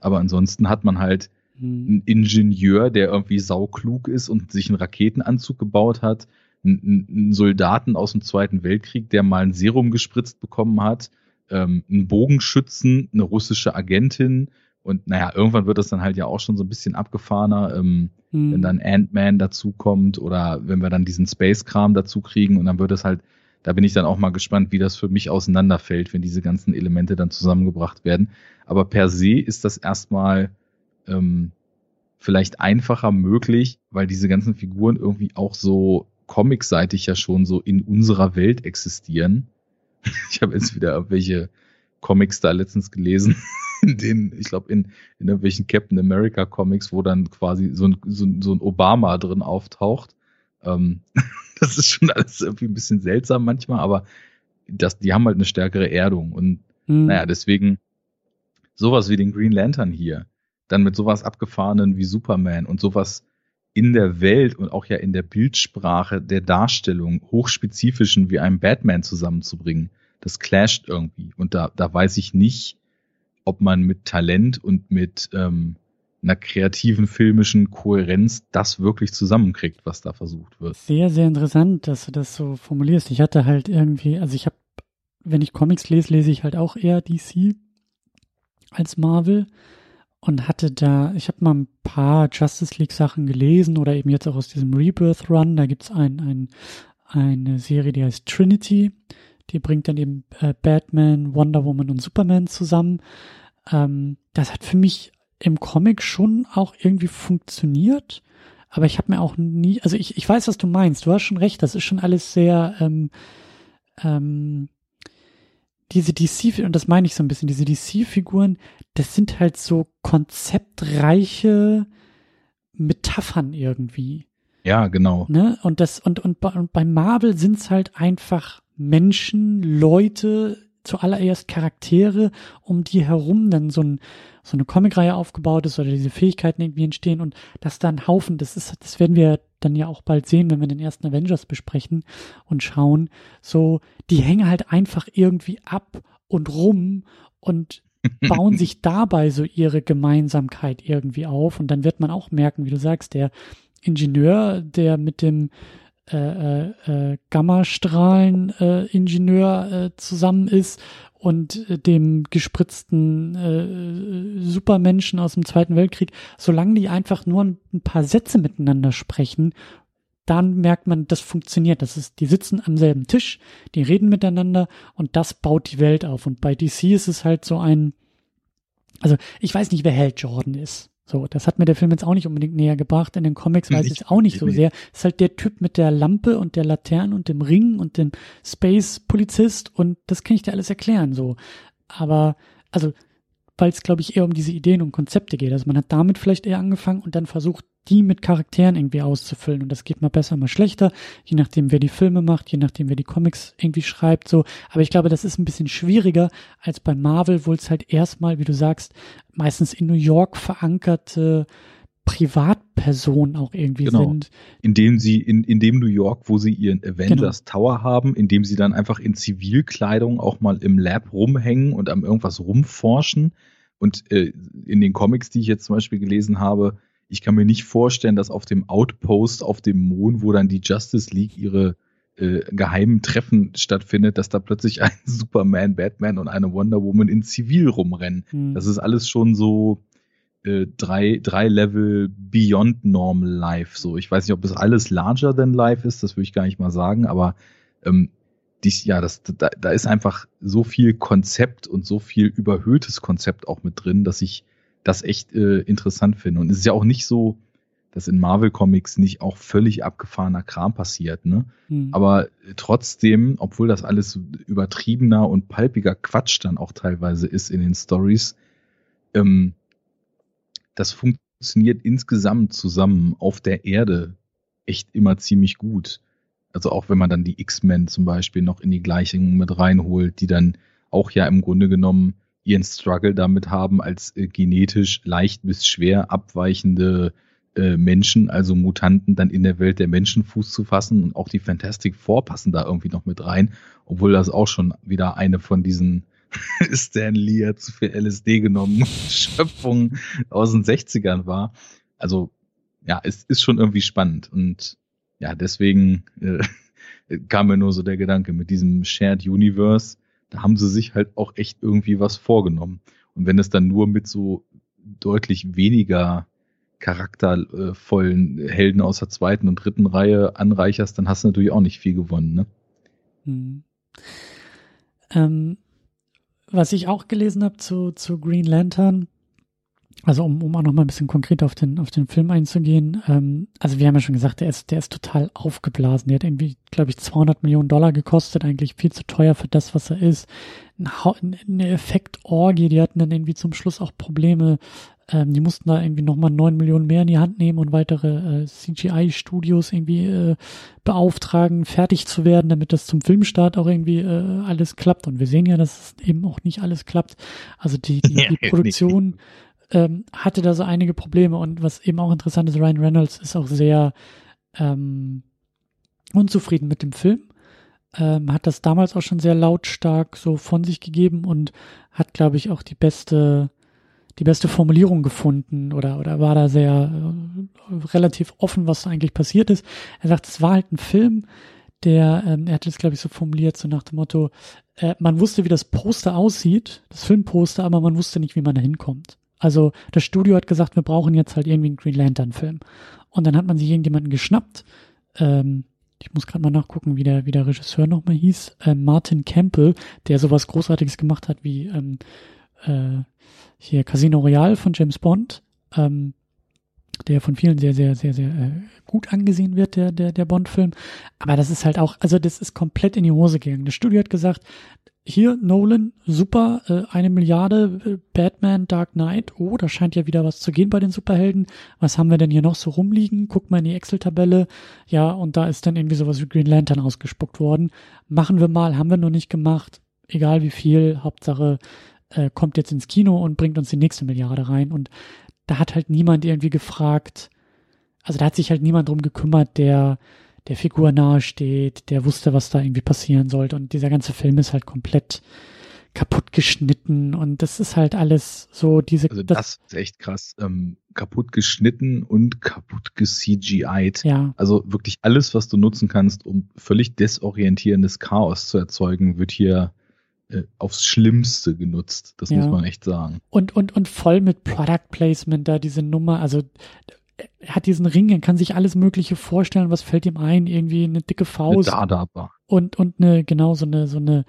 Aber ansonsten hat man halt hm. einen Ingenieur, der irgendwie sauklug ist und sich einen Raketenanzug gebaut hat einen Soldaten aus dem Zweiten Weltkrieg, der mal ein Serum gespritzt bekommen hat, ähm, einen Bogenschützen, eine russische Agentin und naja, irgendwann wird das dann halt ja auch schon so ein bisschen abgefahrener, ähm, mhm. wenn dann Ant-Man dazukommt oder wenn wir dann diesen Space-Kram dazu kriegen und dann wird es halt, da bin ich dann auch mal gespannt, wie das für mich auseinanderfällt, wenn diese ganzen Elemente dann zusammengebracht werden. Aber per se ist das erstmal ähm, vielleicht einfacher möglich, weil diese ganzen Figuren irgendwie auch so comicseitig ja schon so in unserer Welt existieren. Ich habe jetzt wieder irgendwelche Comics da letztens gelesen, in denen, ich glaube, in, in irgendwelchen Captain America Comics, wo dann quasi so ein, so, so ein Obama drin auftaucht. Ähm, das ist schon alles irgendwie ein bisschen seltsam manchmal, aber das, die haben halt eine stärkere Erdung. Und mhm. naja, deswegen sowas wie den Green Lantern hier, dann mit sowas abgefahrenen wie Superman und sowas in der Welt und auch ja in der Bildsprache der Darstellung hochspezifischen wie einem Batman zusammenzubringen, das clasht irgendwie. Und da, da weiß ich nicht, ob man mit Talent und mit ähm, einer kreativen filmischen Kohärenz das wirklich zusammenkriegt, was da versucht wird. Sehr, sehr interessant, dass du das so formulierst. Ich hatte halt irgendwie, also ich habe, wenn ich Comics lese, lese ich halt auch eher DC als Marvel und hatte da, ich habe mal ein paar Justice League Sachen gelesen oder eben jetzt auch aus diesem Rebirth Run. Da gibt's ein, ein, eine Serie, die heißt Trinity. Die bringt dann eben äh, Batman, Wonder Woman und Superman zusammen. Ähm, das hat für mich im Comic schon auch irgendwie funktioniert. Aber ich habe mir auch nie, also ich, ich weiß, was du meinst. Du hast schon recht. Das ist schon alles sehr ähm, ähm, diese DC, und das meine ich so ein bisschen, diese DC-Figuren, das sind halt so konzeptreiche Metaphern irgendwie. Ja, genau. Ne? Und das, und, und, und bei Marvel sind's halt einfach Menschen, Leute, zuallererst Charaktere, um die herum dann so, ein, so eine Comicreihe aufgebaut ist oder diese Fähigkeiten irgendwie entstehen und das dann Haufen, das ist, das werden wir dann ja auch bald sehen, wenn wir den ersten Avengers besprechen und schauen, so, die hängen halt einfach irgendwie ab und rum und bauen sich dabei so ihre Gemeinsamkeit irgendwie auf. Und dann wird man auch merken, wie du sagst, der Ingenieur, der mit dem äh, äh, äh Gammastrahlen-Ingenieur äh, zusammen ist und äh, dem gespritzten äh, Supermenschen aus dem Zweiten Weltkrieg, solange die einfach nur ein paar Sätze miteinander sprechen, dann merkt man, das funktioniert. Das ist, die sitzen am selben Tisch, die reden miteinander und das baut die Welt auf. Und bei DC ist es halt so ein, also ich weiß nicht, wer Held Jordan ist. So, das hat mir der Film jetzt auch nicht unbedingt näher gebracht. In den Comics weiß ich es auch nicht so sehr. Ist halt der Typ mit der Lampe und der Laterne und dem Ring und dem Space-Polizist und das kann ich dir alles erklären, so. Aber, also, weil es, glaube ich, eher um diese Ideen und Konzepte geht. Also man hat damit vielleicht eher angefangen und dann versucht, die mit Charakteren irgendwie auszufüllen. Und das geht mal besser, mal schlechter, je nachdem, wer die Filme macht, je nachdem, wer die Comics irgendwie schreibt, so. Aber ich glaube, das ist ein bisschen schwieriger als bei Marvel, wo es halt erstmal, wie du sagst, meistens in New York verankerte Privatpersonen auch irgendwie genau. sind. Indem sie in, in dem New York, wo sie ihren Avengers genau. Tower haben, indem sie dann einfach in Zivilkleidung auch mal im Lab rumhängen und am irgendwas rumforschen. Und äh, in den Comics, die ich jetzt zum Beispiel gelesen habe, ich kann mir nicht vorstellen, dass auf dem Outpost auf dem Mond, wo dann die Justice League ihre äh, geheimen Treffen stattfindet, dass da plötzlich ein Superman, Batman und eine Wonder Woman in Zivil rumrennen. Mhm. Das ist alles schon so äh, drei, drei Level beyond normal life. So, ich weiß nicht, ob das alles larger than life ist, das würde ich gar nicht mal sagen, aber ähm, dies, ja, das, da, da ist einfach so viel Konzept und so viel überhöhtes Konzept auch mit drin, dass ich das echt äh, interessant finde. Und es ist ja auch nicht so, dass in Marvel Comics nicht auch völlig abgefahrener Kram passiert, ne? Mhm. Aber trotzdem, obwohl das alles übertriebener und palpiger Quatsch dann auch teilweise ist in den Stories, ähm, das funktioniert insgesamt zusammen auf der Erde echt immer ziemlich gut. Also auch wenn man dann die X-Men zum Beispiel noch in die Gleichung mit reinholt, die dann auch ja im Grunde genommen ihren Struggle damit haben, als äh, genetisch leicht bis schwer abweichende äh, Menschen, also Mutanten, dann in der Welt der Menschen Fuß zu fassen. Und auch die Fantastic Four passen da irgendwie noch mit rein, obwohl das auch schon wieder eine von diesen Stan Lee hat zu viel LSD genommen Schöpfungen aus den 60ern war. Also ja, es ist schon irgendwie spannend. Und ja, deswegen äh, kam mir nur so der Gedanke mit diesem Shared Universe da haben sie sich halt auch echt irgendwie was vorgenommen. Und wenn es dann nur mit so deutlich weniger charaktervollen Helden aus der zweiten und dritten Reihe anreicherst, dann hast du natürlich auch nicht viel gewonnen. Ne? Hm. Ähm, was ich auch gelesen habe zu, zu Green Lantern, also um, um auch noch mal ein bisschen konkret auf den, auf den Film einzugehen, ähm, also wir haben ja schon gesagt, der ist, der ist total aufgeblasen. Der hat irgendwie, glaube ich, 200 Millionen Dollar gekostet, eigentlich viel zu teuer für das, was er ist. Eine Effektorgie, die hatten dann irgendwie zum Schluss auch Probleme. Ähm, die mussten da irgendwie nochmal 9 Millionen mehr in die Hand nehmen und weitere äh, CGI-Studios irgendwie äh, beauftragen, fertig zu werden, damit das zum Filmstart auch irgendwie äh, alles klappt. Und wir sehen ja, dass es eben auch nicht alles klappt. Also die, die, die Produktion ähm, hatte da so einige Probleme und was eben auch interessant ist, Ryan Reynolds ist auch sehr ähm, unzufrieden mit dem Film. Ähm, hat das damals auch schon sehr lautstark so von sich gegeben und hat, glaube ich, auch die beste, die beste Formulierung gefunden oder, oder war da sehr äh, relativ offen, was eigentlich passiert ist. Er sagt, es war halt ein Film, der, ähm, er hat es, glaube ich, so formuliert, so nach dem Motto, äh, man wusste, wie das Poster aussieht, das Filmposter, aber man wusste nicht, wie man da hinkommt. Also das Studio hat gesagt, wir brauchen jetzt halt irgendwie einen Green Lantern-Film. Und dann hat man sich irgendjemanden geschnappt. Ähm, ich muss gerade mal nachgucken, wie der, wie der Regisseur nochmal hieß. Äh, Martin Campbell, der sowas Großartiges gemacht hat wie ähm, äh, hier Casino Royale von James Bond. Ähm, der von vielen sehr, sehr, sehr, sehr äh, gut angesehen wird, der, der, der Bond-Film. Aber das ist halt auch, also das ist komplett in die Hose gegangen. Das Studio hat gesagt, hier Nolan, super, äh, eine Milliarde, äh, Batman, Dark Knight, oh, da scheint ja wieder was zu gehen bei den Superhelden. Was haben wir denn hier noch so rumliegen? Guck mal in die Excel-Tabelle. Ja, und da ist dann irgendwie sowas wie Green Lantern ausgespuckt worden. Machen wir mal, haben wir noch nicht gemacht. Egal wie viel, Hauptsache äh, kommt jetzt ins Kino und bringt uns die nächste Milliarde rein. Und da hat halt niemand irgendwie gefragt, also da hat sich halt niemand drum gekümmert, der der Figur nahesteht, der wusste, was da irgendwie passieren sollte. Und dieser ganze Film ist halt komplett kaputt geschnitten und das ist halt alles so diese. Also das, das ist echt krass. Ähm, kaputt geschnitten und kaputt ge-CGI'd. Ja. Also wirklich alles, was du nutzen kannst, um völlig desorientierendes Chaos zu erzeugen, wird hier äh, aufs Schlimmste genutzt. Das ja. muss man echt sagen. Und, und, und voll mit Product Placement da diese Nummer. Also er hat diesen Ring, er kann sich alles Mögliche vorstellen, was fällt ihm ein, irgendwie eine dicke Faust. Eine und, und eine, genau, so eine, so eine,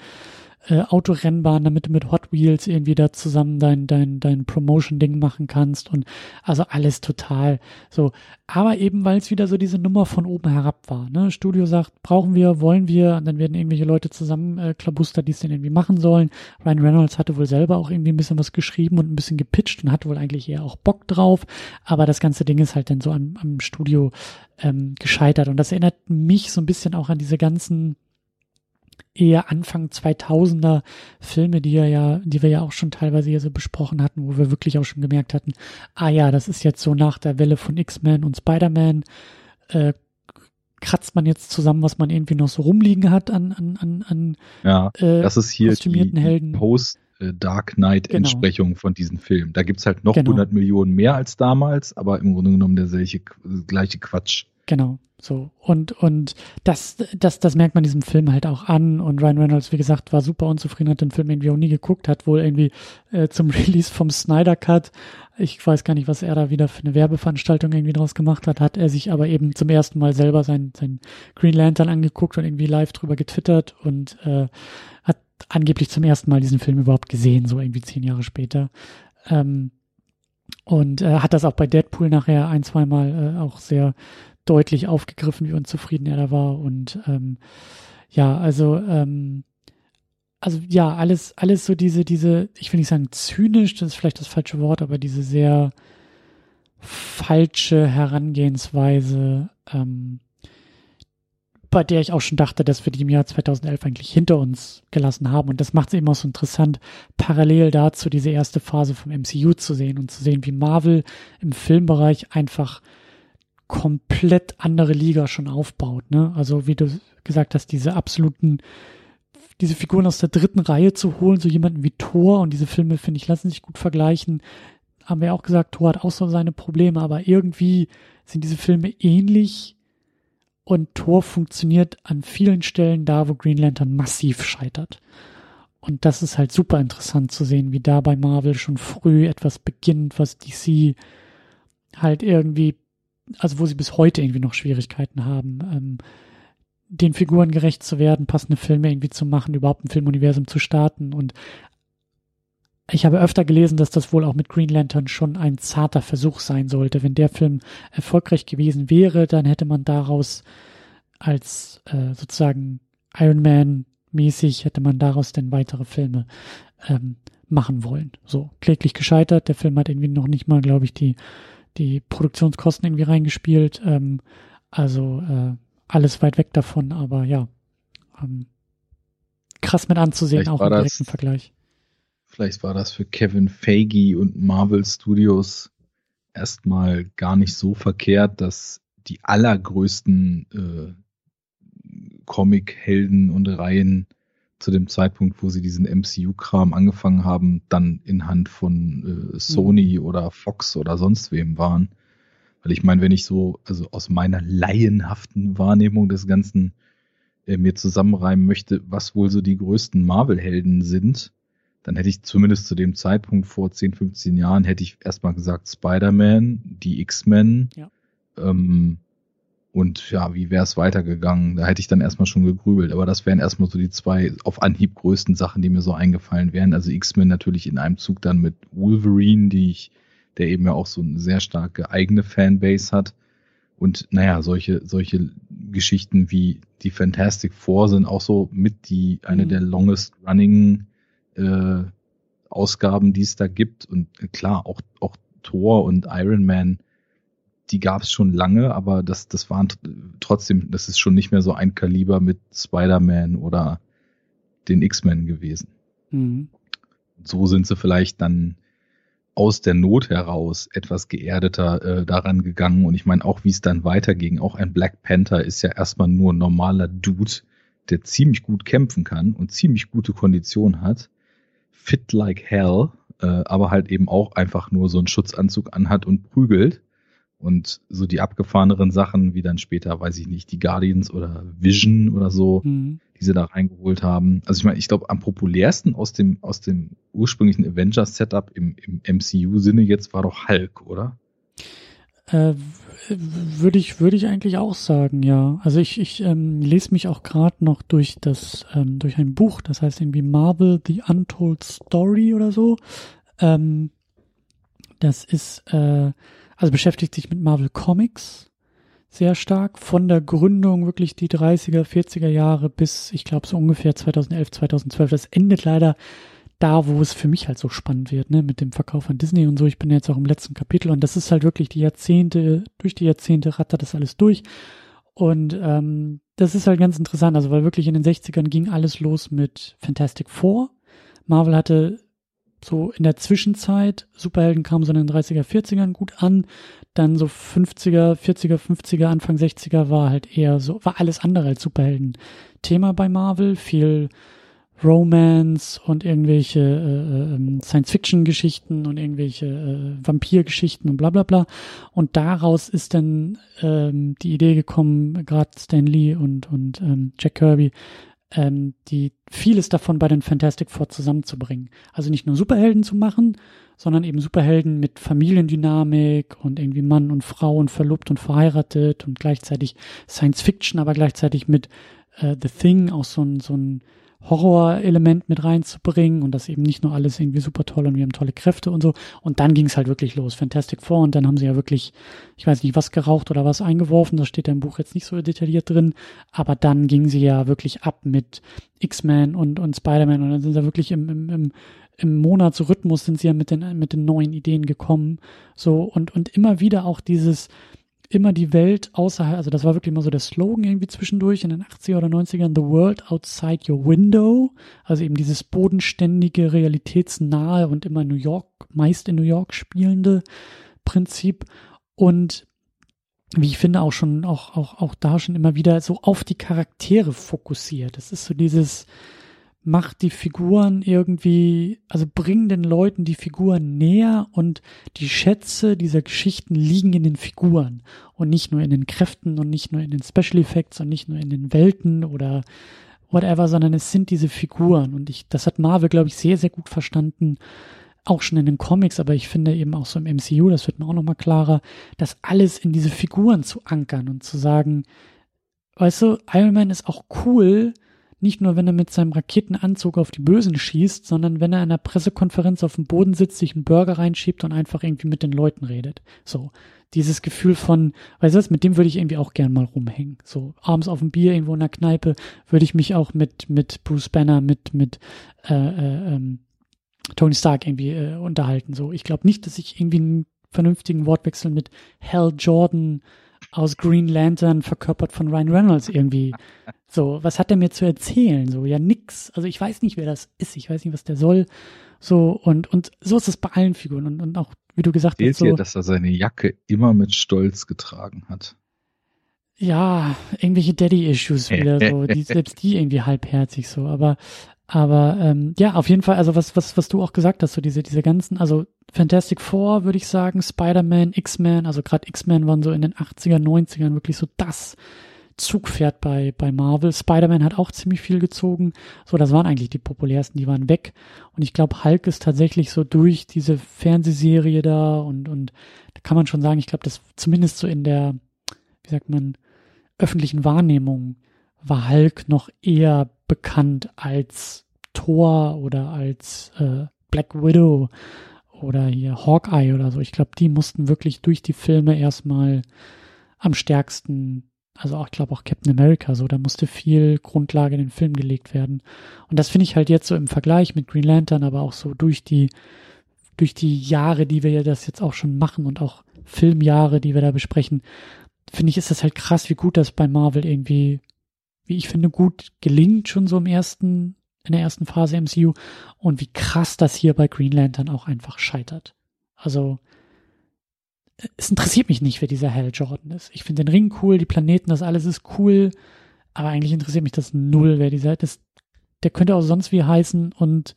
äh, Autorennbahn, damit du mit Hot Wheels irgendwie da zusammen dein, dein, dein Promotion-Ding machen kannst und also alles total so. Aber eben, weil es wieder so diese Nummer von oben herab war. Ne? Studio sagt, brauchen wir, wollen wir, und dann werden irgendwelche Leute zusammen äh, klabustert, die es denn irgendwie machen sollen. Ryan Reynolds hatte wohl selber auch irgendwie ein bisschen was geschrieben und ein bisschen gepitcht und hatte wohl eigentlich eher auch Bock drauf. Aber das ganze Ding ist halt dann so am, am Studio ähm, gescheitert. Und das erinnert mich so ein bisschen auch an diese ganzen eher Anfang 2000er Filme, die ja, die wir ja auch schon teilweise hier so besprochen hatten, wo wir wirklich auch schon gemerkt hatten, ah ja, das ist jetzt so nach der Welle von X-Men und Spider-Man, äh, kratzt man jetzt zusammen, was man irgendwie noch so rumliegen hat an, an, an, an ja, äh, das ist hier die, Helden. Post Dark Knight genau. Entsprechung von diesem Film. Da gibt's halt noch genau. 100 Millionen mehr als damals, aber im Grunde genommen der gleiche Quatsch. Genau. So, und, und das, das, das merkt man diesem Film halt auch an. Und Ryan Reynolds, wie gesagt, war super unzufrieden, hat den Film irgendwie auch nie geguckt, hat wohl irgendwie äh, zum Release vom Snyder Cut, ich weiß gar nicht, was er da wieder für eine Werbeveranstaltung irgendwie draus gemacht hat, hat er sich aber eben zum ersten Mal selber sein, sein Green Lantern angeguckt und irgendwie live drüber getwittert und äh, hat angeblich zum ersten Mal diesen Film überhaupt gesehen, so irgendwie zehn Jahre später. Ähm, und äh, hat das auch bei Deadpool nachher ein, zweimal äh, auch sehr deutlich aufgegriffen, wie unzufrieden er da war. Und ähm, ja, also, ähm, also ja, alles, alles so diese, diese, ich will nicht sagen zynisch, das ist vielleicht das falsche Wort, aber diese sehr falsche Herangehensweise, ähm, bei der ich auch schon dachte, dass wir die im Jahr 2011 eigentlich hinter uns gelassen haben. Und das macht es eben auch so interessant, parallel dazu diese erste Phase vom MCU zu sehen und zu sehen, wie Marvel im Filmbereich einfach komplett andere Liga schon aufbaut. Ne? Also wie du gesagt hast, diese absoluten, diese Figuren aus der dritten Reihe zu holen, so jemanden wie Thor und diese Filme, finde ich, lassen sich gut vergleichen. Haben wir auch gesagt, Thor hat auch so seine Probleme, aber irgendwie sind diese Filme ähnlich und Thor funktioniert an vielen Stellen da, wo Green Lantern massiv scheitert. Und das ist halt super interessant zu sehen, wie da bei Marvel schon früh etwas beginnt, was DC halt irgendwie also wo sie bis heute irgendwie noch Schwierigkeiten haben, ähm, den Figuren gerecht zu werden, passende Filme irgendwie zu machen, überhaupt ein Filmuniversum zu starten. Und ich habe öfter gelesen, dass das wohl auch mit Green Lantern schon ein zarter Versuch sein sollte. Wenn der Film erfolgreich gewesen wäre, dann hätte man daraus als äh, sozusagen Iron Man mäßig hätte man daraus denn weitere Filme ähm, machen wollen. So kläglich gescheitert. Der Film hat irgendwie noch nicht mal, glaube ich, die die Produktionskosten irgendwie reingespielt. Ähm, also äh, alles weit weg davon, aber ja, ähm, krass mit anzusehen, vielleicht auch im direkten das, Vergleich. Vielleicht war das für Kevin Feige und Marvel Studios erstmal gar nicht so verkehrt, dass die allergrößten äh, Comic-Helden und Reihen zu dem Zeitpunkt, wo sie diesen MCU-Kram angefangen haben, dann in Hand von äh, Sony mhm. oder Fox oder sonst wem waren. Weil ich meine, wenn ich so, also aus meiner laienhaften Wahrnehmung des Ganzen äh, mir zusammenreimen möchte, was wohl so die größten Marvel-Helden sind, dann hätte ich zumindest zu dem Zeitpunkt vor 10, 15 Jahren, hätte ich erstmal gesagt Spider-Man, die X-Men, ja. ähm, und ja, wie wäre es weitergegangen? Da hätte ich dann erstmal schon gegrübelt. Aber das wären erstmal so die zwei auf Anhieb größten Sachen, die mir so eingefallen wären. Also X-Men natürlich in einem Zug dann mit Wolverine, die ich, der eben ja auch so eine sehr starke eigene Fanbase hat. Und naja, solche, solche Geschichten wie die Fantastic Four sind auch so mit die, eine mhm. der longest running äh, Ausgaben, die es da gibt. Und äh, klar, auch, auch Thor und Iron Man, die gab es schon lange, aber das, das waren trotzdem, das ist schon nicht mehr so ein Kaliber mit Spider-Man oder den X-Men gewesen. Mhm. So sind sie vielleicht dann aus der Not heraus etwas geerdeter äh, daran gegangen. Und ich meine, auch wie es dann weiterging, auch ein Black Panther ist ja erstmal nur ein normaler Dude, der ziemlich gut kämpfen kann und ziemlich gute Kondition hat. Fit like hell, äh, aber halt eben auch einfach nur so einen Schutzanzug anhat und prügelt. Und so die abgefahreneren Sachen, wie dann später, weiß ich nicht, die Guardians oder Vision oder so, mhm. die sie da reingeholt haben. Also ich meine, ich glaube, am populärsten aus dem, aus dem ursprünglichen Avengers-Setup im, im MCU-Sinne jetzt war doch Hulk, oder? Äh, würde ich, würde ich eigentlich auch sagen, ja. Also ich, ich ähm, lese mich auch gerade noch durch das, ähm, durch ein Buch, das heißt irgendwie Marvel The Untold Story oder so. Ähm, das ist äh, also beschäftigt sich mit Marvel Comics sehr stark, von der Gründung wirklich die 30er, 40er Jahre bis, ich glaube, so ungefähr 2011, 2012. Das endet leider da, wo es für mich halt so spannend wird, ne, mit dem Verkauf von Disney und so. Ich bin jetzt auch im letzten Kapitel und das ist halt wirklich die Jahrzehnte, durch die Jahrzehnte rattert das alles durch. Und ähm, das ist halt ganz interessant, also weil wirklich in den 60ern ging alles los mit Fantastic Four. Marvel hatte so in der Zwischenzeit, Superhelden kamen so in den 30er, 40ern gut an, dann so 50er, 40er, 50er, Anfang 60er war halt eher so, war alles andere als Superhelden. Thema bei Marvel, viel Romance und irgendwelche äh, ähm, Science-Fiction-Geschichten und irgendwelche äh, Vampir-Geschichten und bla bla bla. Und daraus ist dann ähm, die Idee gekommen, gerade Stan Lee und, und ähm, Jack Kirby, ähm, die vieles davon bei den Fantastic Four zusammenzubringen. Also nicht nur Superhelden zu machen, sondern eben Superhelden mit Familiendynamik und irgendwie Mann und Frau und verlobt und verheiratet und gleichzeitig Science Fiction, aber gleichzeitig mit äh, The Thing auch so ein, so ein Horrorelement mit reinzubringen und das eben nicht nur alles irgendwie super toll und wir haben tolle Kräfte und so. Und dann ging es halt wirklich los, Fantastic Four und dann haben sie ja wirklich, ich weiß nicht, was geraucht oder was eingeworfen, das steht ja im Buch jetzt nicht so detailliert drin, aber dann ging sie ja wirklich ab mit X-Men und, und Spider-Man und dann sind sie wirklich im, im, im, im Monatsrhythmus sind sie ja mit den, mit den neuen Ideen gekommen. So und, und immer wieder auch dieses, immer die Welt außerhalb, also das war wirklich mal so der Slogan irgendwie zwischendurch in den 80er oder 90ern, The World Outside Your Window, also eben dieses bodenständige, realitätsnahe und immer New York, meist in New York spielende Prinzip und wie ich finde auch schon, auch, auch, auch da schon immer wieder so auf die Charaktere fokussiert. Es ist so dieses, macht die Figuren irgendwie, also bring den Leuten die Figuren näher und die Schätze dieser Geschichten liegen in den Figuren und nicht nur in den Kräften und nicht nur in den Special Effects und nicht nur in den Welten oder whatever, sondern es sind diese Figuren. Und ich, das hat Marvel, glaube ich, sehr, sehr gut verstanden, auch schon in den Comics, aber ich finde eben auch so im MCU, das wird mir auch nochmal klarer, das alles in diese Figuren zu ankern und zu sagen, weißt du, Iron Man ist auch cool, nicht nur, wenn er mit seinem Raketenanzug auf die Bösen schießt, sondern wenn er in einer Pressekonferenz auf dem Boden sitzt, sich einen Burger reinschiebt und einfach irgendwie mit den Leuten redet. So. Dieses Gefühl von, weißt du was, mit dem würde ich irgendwie auch gern mal rumhängen. So, abends auf dem Bier irgendwo in der Kneipe würde ich mich auch mit, mit Bruce Banner, mit, mit, äh, äh, ähm, Tony Stark irgendwie äh, unterhalten. So, ich glaube nicht, dass ich irgendwie einen vernünftigen Wortwechsel mit Hal Jordan aus Green Lantern verkörpert von Ryan Reynolds irgendwie. So, was hat er mir zu erzählen? So, ja, nix. Also ich weiß nicht, wer das ist. Ich weiß nicht, was der soll. So, und, und so ist es bei allen Figuren. Und, und auch, wie du gesagt hast. So, dir, dass er seine Jacke immer mit Stolz getragen hat. Ja, irgendwelche Daddy-Issues wieder so, die, selbst die irgendwie halbherzig so, aber aber ähm, ja, auf jeden Fall, also was, was, was du auch gesagt hast, so diese, diese ganzen, also Fantastic Four, würde ich sagen, Spider-Man, X-Men, also gerade X-Men waren so in den 80er, 90ern wirklich so das Zugpferd bei, bei Marvel. Spider-Man hat auch ziemlich viel gezogen. So, das waren eigentlich die populärsten, die waren weg. Und ich glaube, Hulk ist tatsächlich so durch diese Fernsehserie da und, und da kann man schon sagen, ich glaube, das zumindest so in der, wie sagt man, öffentlichen Wahrnehmung war Hulk noch eher bekannt als Thor oder als äh, Black Widow oder hier Hawkeye oder so. Ich glaube, die mussten wirklich durch die Filme erstmal am stärksten, also auch, ich glaube auch Captain America, so, da musste viel Grundlage in den Film gelegt werden. Und das finde ich halt jetzt so im Vergleich mit Green Lantern, aber auch so durch die, durch die Jahre, die wir ja das jetzt auch schon machen und auch Filmjahre, die wir da besprechen, finde ich, ist das halt krass, wie gut das bei Marvel irgendwie, wie ich finde, gut gelingt schon so im ersten, in der ersten Phase MCU und wie krass das hier bei Green Lantern auch einfach scheitert. Also, es interessiert mich nicht, wer dieser Hal Jordan ist. Ich finde den Ring cool, die Planeten, das alles ist cool, aber eigentlich interessiert mich das null, wer dieser ist. Der könnte auch sonst wie heißen und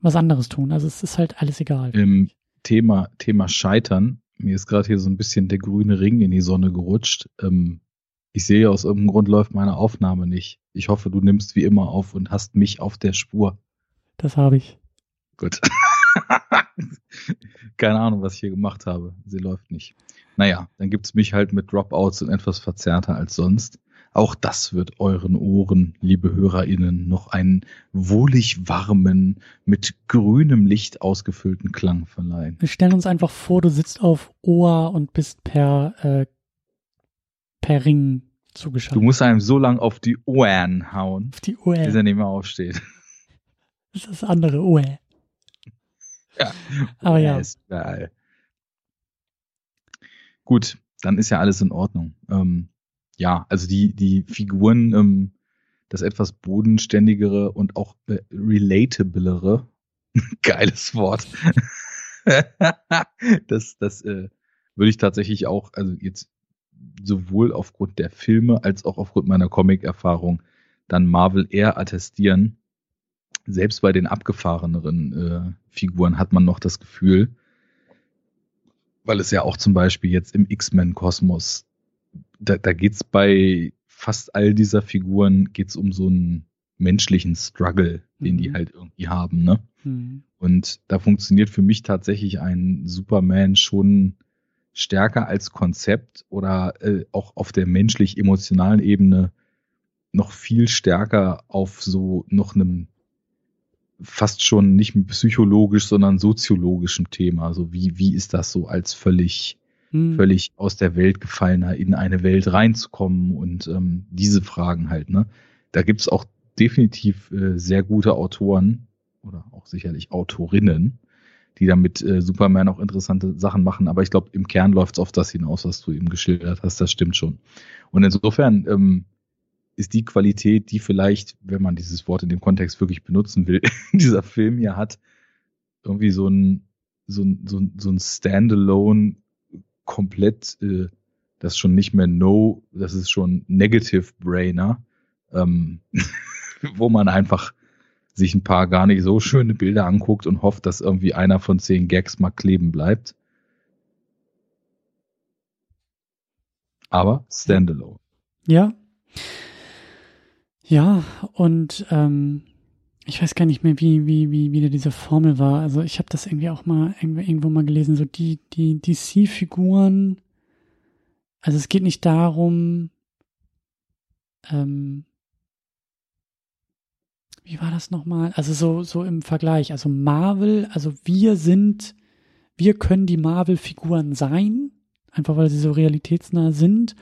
was anderes tun. Also es ist halt alles egal. Im Thema, Thema Scheitern, mir ist gerade hier so ein bisschen der grüne Ring in die Sonne gerutscht. Ähm, ich sehe, aus irgendeinem Grund läuft meine Aufnahme nicht. Ich hoffe, du nimmst wie immer auf und hast mich auf der Spur. Das habe ich. Gut. Keine Ahnung, was ich hier gemacht habe. Sie läuft nicht. Naja, dann gibt's mich halt mit Dropouts und etwas verzerrter als sonst. Auch das wird euren Ohren, liebe HörerInnen, noch einen wohlig warmen, mit grünem Licht ausgefüllten Klang verleihen. Wir stellen uns einfach vor, du sitzt auf Ohr und bist per, äh, per Ring zugeschaltet. Du musst einem so lang auf die Ohren hauen, auf die Ohren. bis er nicht mehr aufsteht. Das ist das andere Ohr. Ja. Aber ja. Geil. Gut, dann ist ja alles in Ordnung. Ähm, ja, also die, die Figuren, ähm, das etwas bodenständigere und auch äh, relatablere, geiles Wort. das das äh, würde ich tatsächlich auch, also jetzt sowohl aufgrund der Filme als auch aufgrund meiner Comic-Erfahrung dann Marvel eher attestieren. Selbst bei den abgefahreneren äh, Figuren hat man noch das Gefühl, weil es ja auch zum Beispiel jetzt im X-Men-Kosmos da, da geht es bei fast all dieser Figuren geht's um so einen menschlichen Struggle, den mhm. die halt irgendwie haben. Ne? Mhm. Und da funktioniert für mich tatsächlich ein Superman schon stärker als Konzept oder äh, auch auf der menschlich-emotionalen Ebene noch viel stärker auf so noch einem fast schon nicht psychologisch, sondern soziologischem Thema. Also wie, wie ist das so als völlig hm. völlig aus der Welt gefallener in eine Welt reinzukommen und ähm, diese Fragen halt. Ne? Da gibt's auch definitiv äh, sehr gute Autoren oder auch sicherlich Autorinnen, die damit äh, Superman auch interessante Sachen machen. Aber ich glaube, im Kern läuft's auf das hinaus, was du eben geschildert hast. Das stimmt schon. Und insofern ähm, ist die Qualität, die vielleicht, wenn man dieses Wort in dem Kontext wirklich benutzen will, dieser Film hier hat, irgendwie so ein, so ein, so ein, so ein Standalone komplett äh, das schon nicht mehr No, das ist schon Negative Brainer, ähm, wo man einfach sich ein paar gar nicht so schöne Bilder anguckt und hofft, dass irgendwie einer von zehn Gags mal kleben bleibt. Aber standalone. Ja. Ja, und ähm, ich weiß gar nicht mehr, wie, wie, wie wieder diese Formel war. Also ich habe das irgendwie auch mal irgendwo mal gelesen, so die, die DC-Figuren. Also es geht nicht darum, ähm, wie war das nochmal? Also so, so im Vergleich. Also Marvel, also wir sind, wir können die Marvel-Figuren sein, einfach weil sie so realitätsnah sind.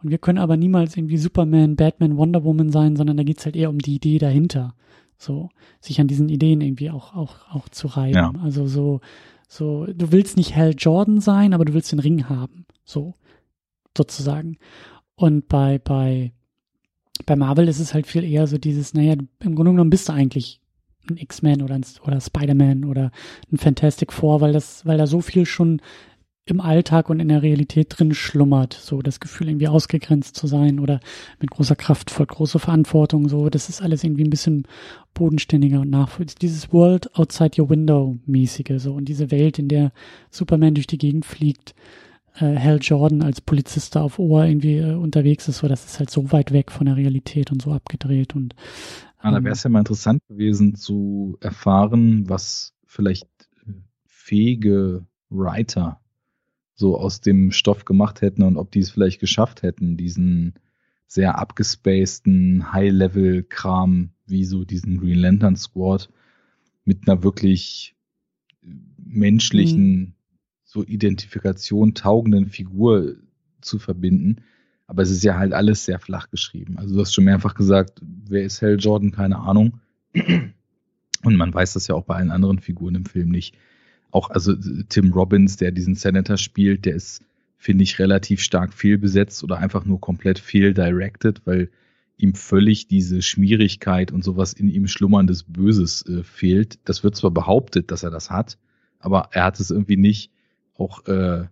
Und wir können aber niemals irgendwie Superman, Batman, Wonder Woman sein, sondern da geht's halt eher um die Idee dahinter. So, sich an diesen Ideen irgendwie auch, auch, auch zu reiben. Ja. Also so, so, du willst nicht Hal Jordan sein, aber du willst den Ring haben. So, sozusagen. Und bei, bei, bei Marvel ist es halt viel eher so dieses, naja, im Grunde genommen bist du eigentlich ein X-Men oder, ein, oder Spider-Man oder ein Fantastic Four, weil das, weil da so viel schon im Alltag und in der Realität drin schlummert. So das Gefühl, irgendwie ausgegrenzt zu sein oder mit großer Kraft voll große Verantwortung. So, das ist alles irgendwie ein bisschen bodenständiger und nachvollziehbar. Dieses World outside your window mäßige. So, und diese Welt, in der Superman durch die Gegend fliegt, äh, Hal Jordan als Polizist da auf Ohr irgendwie äh, unterwegs ist, so, das ist halt so weit weg von der Realität und so abgedreht und. Ähm, ja, da wäre es ja mal interessant gewesen zu erfahren, was vielleicht fähige Writer so aus dem Stoff gemacht hätten und ob die es vielleicht geschafft hätten, diesen sehr abgespaceden High-Level-Kram wie so diesen Green Lantern Squad mit einer wirklich menschlichen, mhm. So Identifikation taugenden Figur zu verbinden. Aber es ist ja halt alles sehr flach geschrieben. Also du hast schon mehrfach gesagt, wer ist Hal Jordan? Keine Ahnung. Und man weiß das ja auch bei allen anderen Figuren im Film nicht. Auch also Tim Robbins, der diesen Senator spielt, der ist, finde ich, relativ stark fehlbesetzt oder einfach nur komplett fehldirected, weil ihm völlig diese Schmierigkeit und sowas in ihm schlummerndes Böses äh, fehlt. Das wird zwar behauptet, dass er das hat, aber er hat es irgendwie nicht. Auch äh,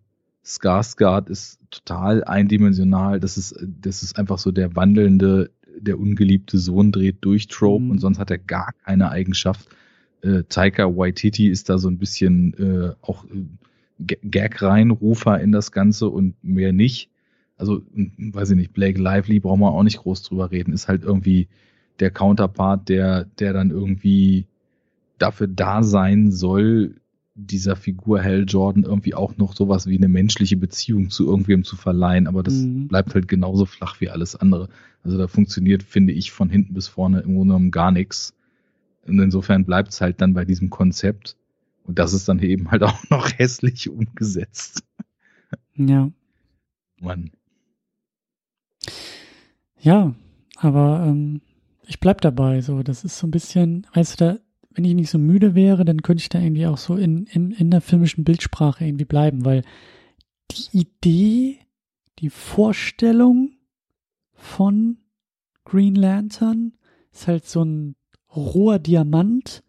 Skarsgård ist total eindimensional. Das ist, das ist einfach so der wandelnde, der ungeliebte Sohn dreht durch Trope mhm. und sonst hat er gar keine Eigenschaft. Äh, Taika Waititi ist da so ein bisschen äh, auch äh, Gag-Reinrufer in das Ganze und mehr nicht also weiß ich nicht, Blake Lively brauchen wir auch nicht groß drüber reden, ist halt irgendwie der Counterpart, der, der dann irgendwie dafür da sein soll, dieser Figur Hal Jordan irgendwie auch noch sowas wie eine menschliche Beziehung zu irgendwem zu verleihen, aber das mhm. bleibt halt genauso flach wie alles andere. Also da funktioniert, finde ich, von hinten bis vorne im Grunde genommen gar nichts. Und insofern bleibt es halt dann bei diesem Konzept. Und das ist dann eben halt auch noch hässlich umgesetzt. Ja. Mann. Ja, aber ähm, ich bleib dabei. So, das ist so ein bisschen, weißt du, da, wenn ich nicht so müde wäre, dann könnte ich da irgendwie auch so in, in, in der filmischen Bildsprache irgendwie bleiben, weil die Idee, die Vorstellung von Green Lantern ist halt so ein roher Diamant,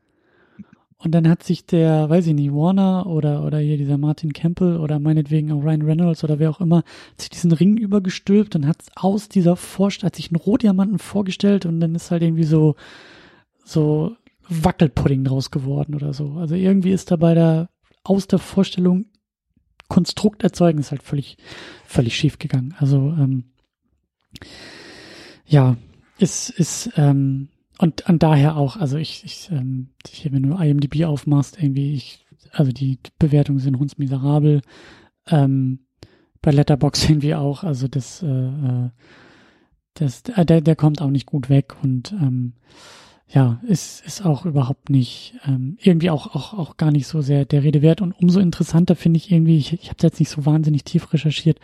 und dann hat sich der, weiß ich nicht, Warner oder, oder hier dieser Martin Campbell oder meinetwegen auch Ryan Reynolds oder wer auch immer, sich diesen Ring übergestülpt und hat aus dieser Vorstellung, hat sich einen Rohdiamanten vorgestellt und dann ist halt irgendwie so, so Wackelpudding draus geworden oder so. Also irgendwie ist da bei der, aus der Vorstellung Konstrukt erzeugen, ist halt völlig, völlig schief gegangen. Also, ähm, ja, ist, ist, ähm, und, und daher auch, also ich, ich, ähm, hier, wenn du IMDb aufmachst, irgendwie, ich, also die Bewertungen sind hundsmiserabel. Ähm, bei Letterbox irgendwie auch, also das, äh, äh das, äh, der, der kommt auch nicht gut weg und ähm, ja, ist, ist auch überhaupt nicht, ähm, irgendwie auch, auch, auch gar nicht so sehr der Rede wert. Und umso interessanter finde ich irgendwie, ich, ich habe jetzt nicht so wahnsinnig tief recherchiert,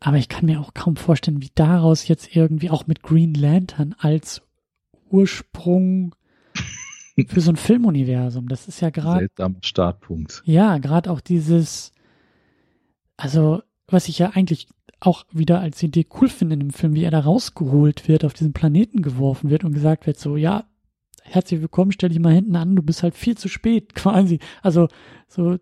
aber ich kann mir auch kaum vorstellen, wie daraus jetzt irgendwie auch mit Green Lantern als Ursprung für so ein Filmuniversum. Das ist ja gerade. Seltsamer Startpunkt. Ja, gerade auch dieses, also, was ich ja eigentlich auch wieder als Idee cool finde in dem Film, wie er da rausgeholt wird, auf diesen Planeten geworfen wird und gesagt wird, so, ja, herzlich willkommen, stell dich mal hinten an, du bist halt viel zu spät, quasi. Also, so,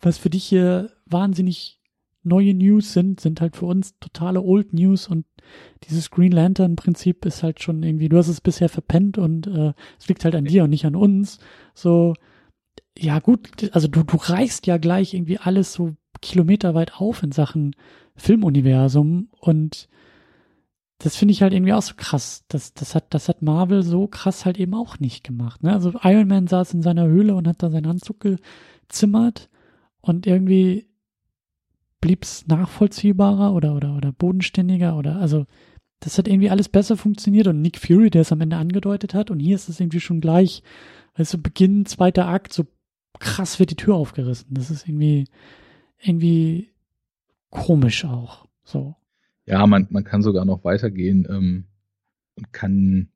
was für dich hier wahnsinnig neue News sind, sind halt für uns totale Old News und dieses Green Lantern Prinzip ist halt schon irgendwie, du hast es bisher verpennt und äh, es liegt halt an dir und nicht an uns. So, ja gut, also du, du reichst ja gleich irgendwie alles so kilometerweit auf in Sachen Filmuniversum und das finde ich halt irgendwie auch so krass. Das, das, hat, das hat Marvel so krass halt eben auch nicht gemacht. Ne? Also Iron Man saß in seiner Höhle und hat da seinen Anzug gezimmert und irgendwie blieb's nachvollziehbarer oder, oder, oder bodenständiger oder, also, das hat irgendwie alles besser funktioniert und Nick Fury, der es am Ende angedeutet hat und hier ist es irgendwie schon gleich, du, Beginn, zweiter Akt, so krass wird die Tür aufgerissen. Das ist irgendwie, irgendwie komisch auch, so. Ja, man, man kann sogar noch weitergehen ähm, und kann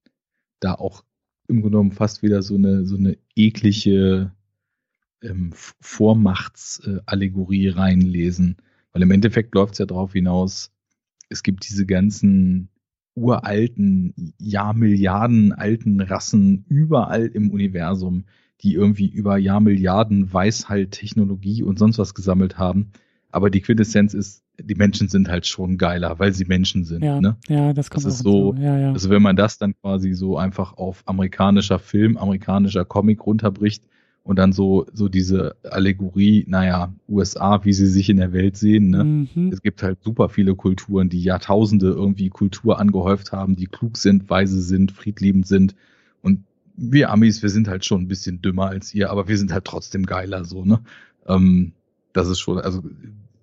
da auch im Grunde genommen fast wieder so eine, so eine eklige ähm, Vormachtsallegorie reinlesen. Weil im Endeffekt läuft es ja darauf hinaus, es gibt diese ganzen uralten, Jahrmilliarden alten Rassen überall im Universum, die irgendwie über Jahrmilliarden Weisheit, Technologie und sonst was gesammelt haben. Aber die Quintessenz ist, die Menschen sind halt schon geiler, weil sie Menschen sind. Ja, ne? ja das kommt das ist so. Ja, ja. Also wenn man das dann quasi so einfach auf amerikanischer Film, amerikanischer Comic runterbricht, und dann so, so diese Allegorie, naja, USA, wie sie sich in der Welt sehen. Ne? Mhm. Es gibt halt super viele Kulturen, die Jahrtausende irgendwie Kultur angehäuft haben, die klug sind, weise sind, friedliebend sind. Und wir Amis, wir sind halt schon ein bisschen dümmer als ihr, aber wir sind halt trotzdem geiler, so, ne? Ähm, das ist schon, also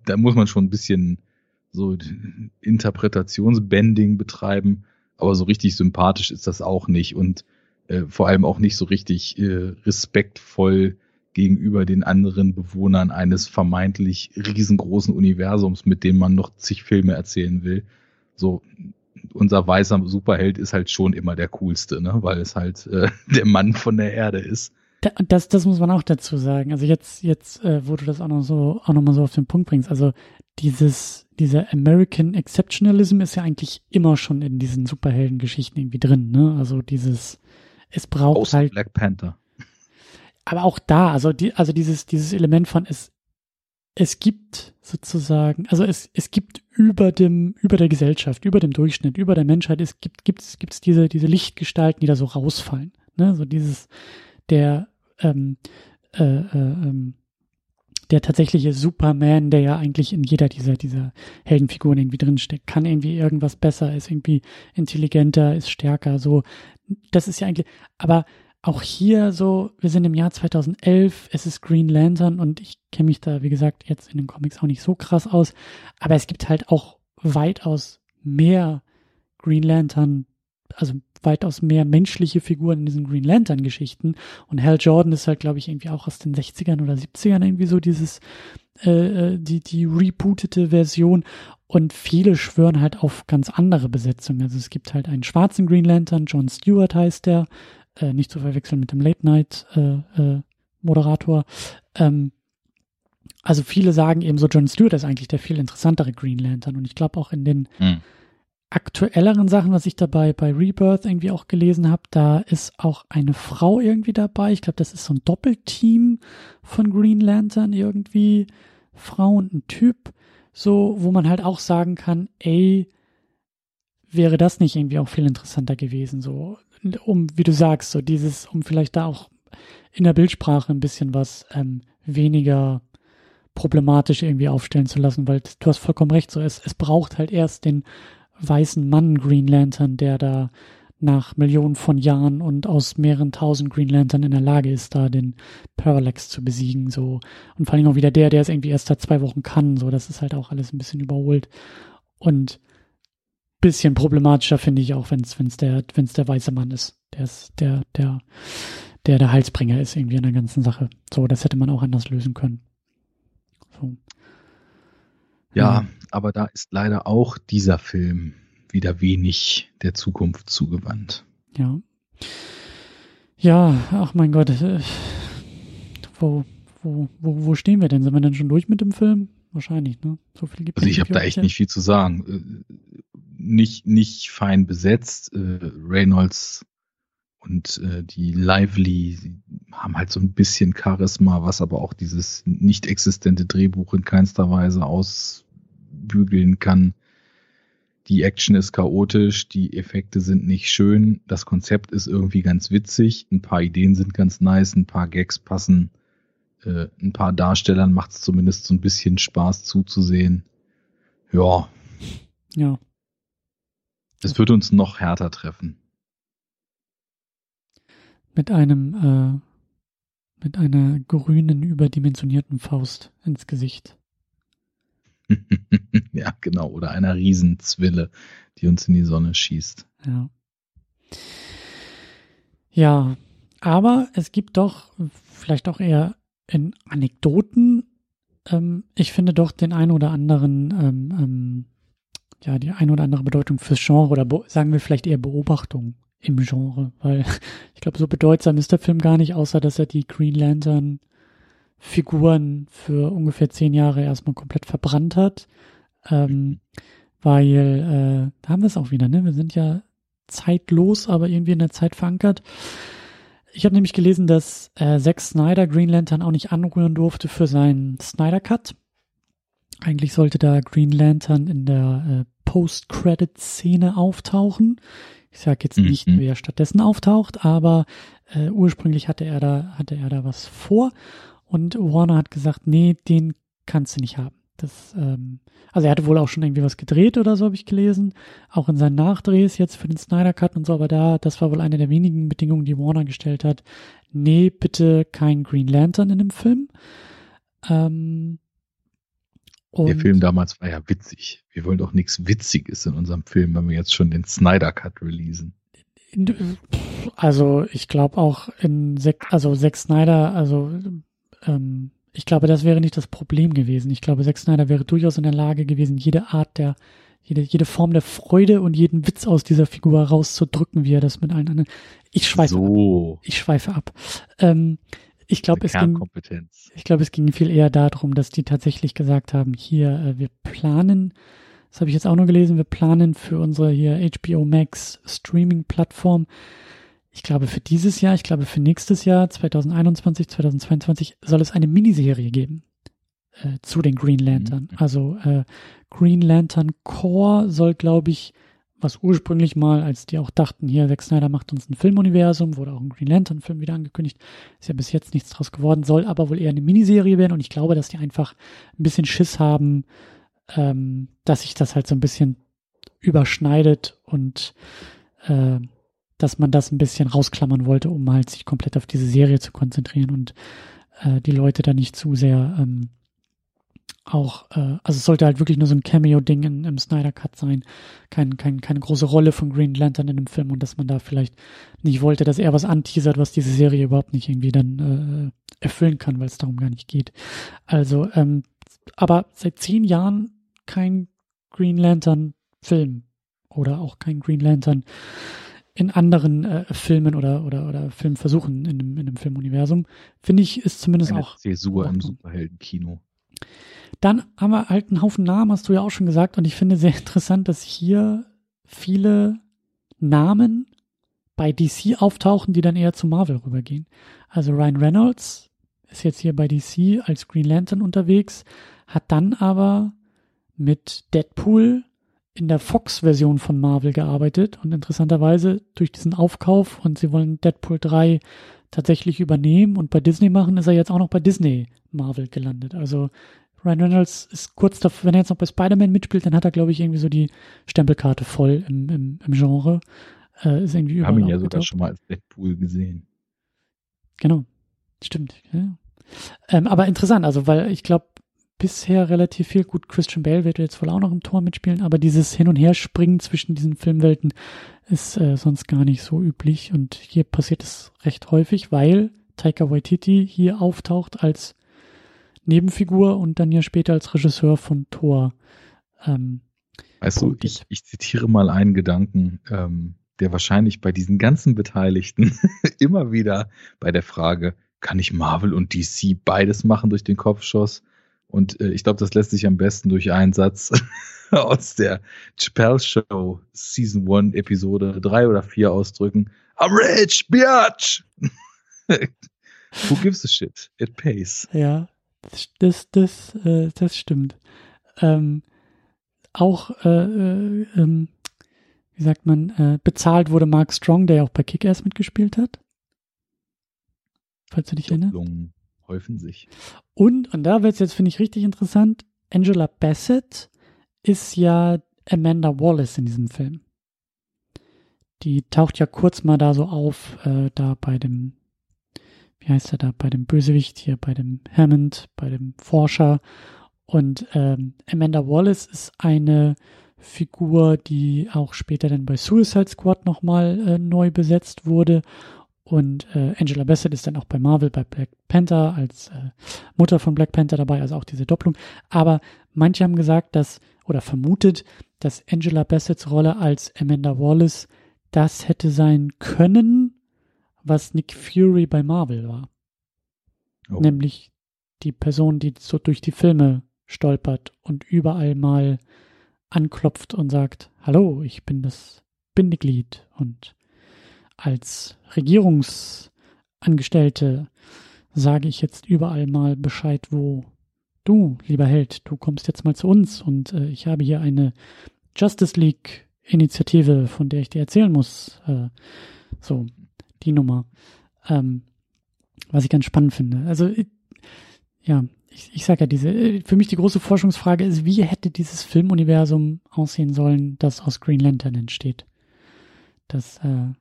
da muss man schon ein bisschen so Interpretationsbending betreiben, aber so richtig sympathisch ist das auch nicht. Und äh, vor allem auch nicht so richtig äh, respektvoll gegenüber den anderen Bewohnern eines vermeintlich riesengroßen Universums, mit dem man noch zig Filme erzählen will. So, unser weißer Superheld ist halt schon immer der coolste, ne? weil es halt äh, der Mann von der Erde ist. Das, das muss man auch dazu sagen. Also jetzt, jetzt, äh, wo du das auch noch so, auch noch mal so auf den Punkt bringst. Also dieses, dieser American Exceptionalism ist ja eigentlich immer schon in diesen Superheldengeschichten irgendwie drin, ne? Also dieses, es braucht Außer halt. Black Panther. Aber auch da, also die, also dieses, dieses Element von es, es gibt sozusagen, also es, es gibt über dem, über der Gesellschaft, über dem Durchschnitt, über der Menschheit, es gibt, gibt es, gibt es diese, diese Lichtgestalten, die da so rausfallen, ne? So dieses, der, ähm, äh, äh, ähm, der tatsächliche Superman, der ja eigentlich in jeder dieser, dieser Heldenfiguren irgendwie drinsteckt, kann irgendwie irgendwas besser, ist irgendwie intelligenter, ist stärker, so. Das ist ja eigentlich, aber auch hier so, wir sind im Jahr 2011, es ist Green Lantern und ich kenne mich da, wie gesagt, jetzt in den Comics auch nicht so krass aus, aber es gibt halt auch weitaus mehr Green Lantern, also weitaus mehr menschliche Figuren in diesen Green Lantern Geschichten und Hal Jordan ist halt, glaube ich, irgendwie auch aus den 60ern oder 70ern irgendwie so dieses, äh, äh, die, die rebootete Version und viele schwören halt auf ganz andere Besetzungen. Also es gibt halt einen schwarzen Green Lantern, John Stewart heißt der, äh, nicht zu verwechseln mit dem Late Night äh, äh, Moderator. Ähm, also viele sagen eben so, John Stewart ist eigentlich der viel interessantere Green Lantern und ich glaube auch in den hm aktuelleren Sachen, was ich dabei bei Rebirth irgendwie auch gelesen habe, da ist auch eine Frau irgendwie dabei. Ich glaube, das ist so ein Doppelteam von Green Lantern irgendwie. Frau und ein Typ. So, wo man halt auch sagen kann, ey, wäre das nicht irgendwie auch viel interessanter gewesen, so, um, wie du sagst, so dieses, um vielleicht da auch in der Bildsprache ein bisschen was ähm, weniger problematisch irgendwie aufstellen zu lassen, weil du hast vollkommen recht, so es, es braucht halt erst den weißen Mann Green Lantern, der da nach Millionen von Jahren und aus mehreren tausend Green Lantern in der Lage ist, da den Parallax zu besiegen, so. Und vor allem auch wieder der, der es irgendwie erst seit zwei Wochen kann, so. Das ist halt auch alles ein bisschen überholt. Und bisschen problematischer finde ich auch, wenn es, wenn es der, wenn es der weiße Mann ist. Der ist, der, der, der der Halsbringer ist irgendwie in der ganzen Sache. So, das hätte man auch anders lösen können. So. Ja, aber da ist leider auch dieser Film wieder wenig der Zukunft zugewandt. Ja. Ja, ach mein Gott. Äh, wo, wo, wo, wo stehen wir denn? Sind wir denn schon durch mit dem Film? Wahrscheinlich, ne? So viel gibt Also ich habe da echt nicht viel zu sagen. Äh, nicht, nicht fein besetzt. Äh, Reynolds und die Lively haben halt so ein bisschen Charisma, was aber auch dieses nicht existente Drehbuch in keinster Weise aus bügeln kann. Die Action ist chaotisch, die Effekte sind nicht schön, das Konzept ist irgendwie ganz witzig, ein paar Ideen sind ganz nice, ein paar Gags passen, äh, ein paar Darstellern macht es zumindest so ein bisschen Spaß zuzusehen. Ja. Ja. Es wird uns noch härter treffen. Mit einem, äh, mit einer grünen, überdimensionierten Faust ins Gesicht. ja, genau. Oder einer Riesenzwille, die uns in die Sonne schießt. Ja. Ja, aber es gibt doch vielleicht auch eher in Anekdoten, ähm, ich finde doch den ein oder anderen, ähm, ähm, ja, die ein oder andere Bedeutung fürs Genre oder sagen wir vielleicht eher Beobachtung im Genre, weil ich glaube, so bedeutsam ist der Film gar nicht, außer dass er die Green Lantern Figuren für ungefähr zehn Jahre erstmal komplett verbrannt hat. Ähm, weil, äh, da haben wir es auch wieder, ne? Wir sind ja zeitlos, aber irgendwie in der Zeit verankert. Ich habe nämlich gelesen, dass äh, Zack Snyder Green Lantern auch nicht anrühren durfte für seinen Snyder Cut. Eigentlich sollte da Green Lantern in der äh, Post-Credit-Szene auftauchen. Ich sage jetzt nicht, mhm. wer stattdessen auftaucht, aber äh, ursprünglich hatte er da hatte er da was vor und Warner hat gesagt, nee, den kannst du nicht haben. Das, ähm, also er hatte wohl auch schon irgendwie was gedreht oder so, habe ich gelesen. Auch in seinen Nachdrehs jetzt für den Snyder Cut und so, aber da, das war wohl eine der wenigen Bedingungen, die Warner gestellt hat. Nee, bitte kein Green Lantern in dem Film. Ähm, der Film damals war ja witzig. Wir wollen doch nichts Witziges in unserem Film, wenn wir jetzt schon den Snyder Cut releasen. Also ich glaube auch in Zack, also Zack Snyder, also ähm, ich glaube, das wäre nicht das Problem gewesen. Ich glaube, Zack Snyder wäre durchaus in der Lage gewesen, jede Art der, jede, jede Form der Freude und jeden Witz aus dieser Figur rauszudrücken, wie er das mit allen anderen. Ich schweife so. ab. Ich schweife ab. Ähm, ich glaube, es ging, ich glaube, es ging viel eher darum, dass die tatsächlich gesagt haben, hier, äh, wir planen, das habe ich jetzt auch nur gelesen, wir planen für unsere hier HBO Max Streaming-Plattform, ich glaube für dieses Jahr, ich glaube für nächstes Jahr, 2021, 2022, soll es eine Miniserie geben äh, zu den Green Lantern. Mhm. Also äh, Green Lantern Core soll, glaube ich, was ursprünglich mal, als die auch dachten, hier, Zack Snyder macht uns ein Filmuniversum, wurde auch ein Green Lantern-Film wieder angekündigt, ist ja bis jetzt nichts draus geworden, soll aber wohl eher eine Miniserie werden und ich glaube, dass die einfach ein bisschen Schiss haben, ähm, dass sich das halt so ein bisschen überschneidet und äh, dass man das ein bisschen rausklammern wollte, um halt sich komplett auf diese Serie zu konzentrieren und äh, die Leute da nicht zu sehr ähm, auch, äh, also es sollte halt wirklich nur so ein Cameo-Ding im Snyder Cut sein, kein, kein, keine große Rolle von Green Lantern in dem Film und dass man da vielleicht nicht wollte, dass er was anteasert, was diese Serie überhaupt nicht irgendwie dann äh, erfüllen kann, weil es darum gar nicht geht. Also, ähm, aber seit zehn Jahren kein Green Lantern Film oder auch kein Green Lantern in anderen äh, Filmen oder, oder, oder Filmversuchen in dem, in dem Filmuniversum, finde ich, ist zumindest Eine auch. Zäsur im Superheldenkino. Dann haben wir halt einen Haufen Namen, hast du ja auch schon gesagt, und ich finde sehr interessant, dass hier viele Namen bei DC auftauchen, die dann eher zu Marvel rübergehen. Also Ryan Reynolds ist jetzt hier bei DC als Green Lantern unterwegs, hat dann aber mit Deadpool in der Fox-Version von Marvel gearbeitet und interessanterweise durch diesen Aufkauf und sie wollen Deadpool 3 tatsächlich übernehmen und bei Disney machen, ist er jetzt auch noch bei Disney Marvel gelandet. Also Ryan Reynolds ist kurz davor, wenn er jetzt noch bei Spider-Man mitspielt, dann hat er, glaube ich, irgendwie so die Stempelkarte voll im, im, im Genre. Äh, ist irgendwie Wir haben ihn ja sogar schon mal als Deadpool gesehen. Genau. Stimmt. Ja. Ähm, aber interessant, also weil ich glaube, bisher relativ viel. Gut, Christian Bale wird jetzt wohl auch noch im Tor mitspielen, aber dieses Hin- und Herspringen zwischen diesen Filmwelten ist äh, sonst gar nicht so üblich. Und hier passiert es recht häufig, weil Taika Waititi hier auftaucht als Nebenfigur und dann ja später als Regisseur von Thor. Ähm, weißt du, ich, ich zitiere mal einen Gedanken, ähm, der wahrscheinlich bei diesen ganzen Beteiligten immer wieder bei der Frage, kann ich Marvel und DC beides machen durch den Kopf schoss? Und äh, ich glaube, das lässt sich am besten durch einen Satz aus der Chappelle Show Season 1 Episode 3 oder 4 ausdrücken. I'm rich, biatch! Who gives a shit? It pays. Ja, das, das, das, äh, das stimmt. Ähm, auch, äh, äh, ähm, wie sagt man, äh, bezahlt wurde Mark Strong, der ja auch bei Kick-Ass mitgespielt hat. Falls du dich erinnerst häufen sich. Und, und da wird es jetzt, finde ich, richtig interessant, Angela Bassett ist ja Amanda Wallace in diesem Film. Die taucht ja kurz mal da so auf, äh, da bei dem, wie heißt er da, bei dem Bösewicht hier, bei dem Hammond, bei dem Forscher. Und ähm, Amanda Wallace ist eine Figur, die auch später dann bei Suicide Squad nochmal äh, neu besetzt wurde und äh, Angela Bassett ist dann auch bei Marvel, bei Black Panther als äh, Mutter von Black Panther dabei, also auch diese Doppelung. Aber manche haben gesagt, dass oder vermutet, dass Angela Bassetts Rolle als Amanda Wallace das hätte sein können, was Nick Fury bei Marvel war. Oh. Nämlich die Person, die so durch die Filme stolpert und überall mal anklopft und sagt, hallo, ich bin das Bindeglied und als Regierungsangestellte sage ich jetzt überall mal Bescheid, wo du, lieber Held, du kommst jetzt mal zu uns und äh, ich habe hier eine Justice League Initiative, von der ich dir erzählen muss. Äh, so, die Nummer. Ähm, was ich ganz spannend finde. Also, ich, ja, ich, ich sage ja, diese, für mich die große Forschungsfrage ist, wie hätte dieses Filmuniversum aussehen sollen, das aus Green Lantern entsteht? Das, äh,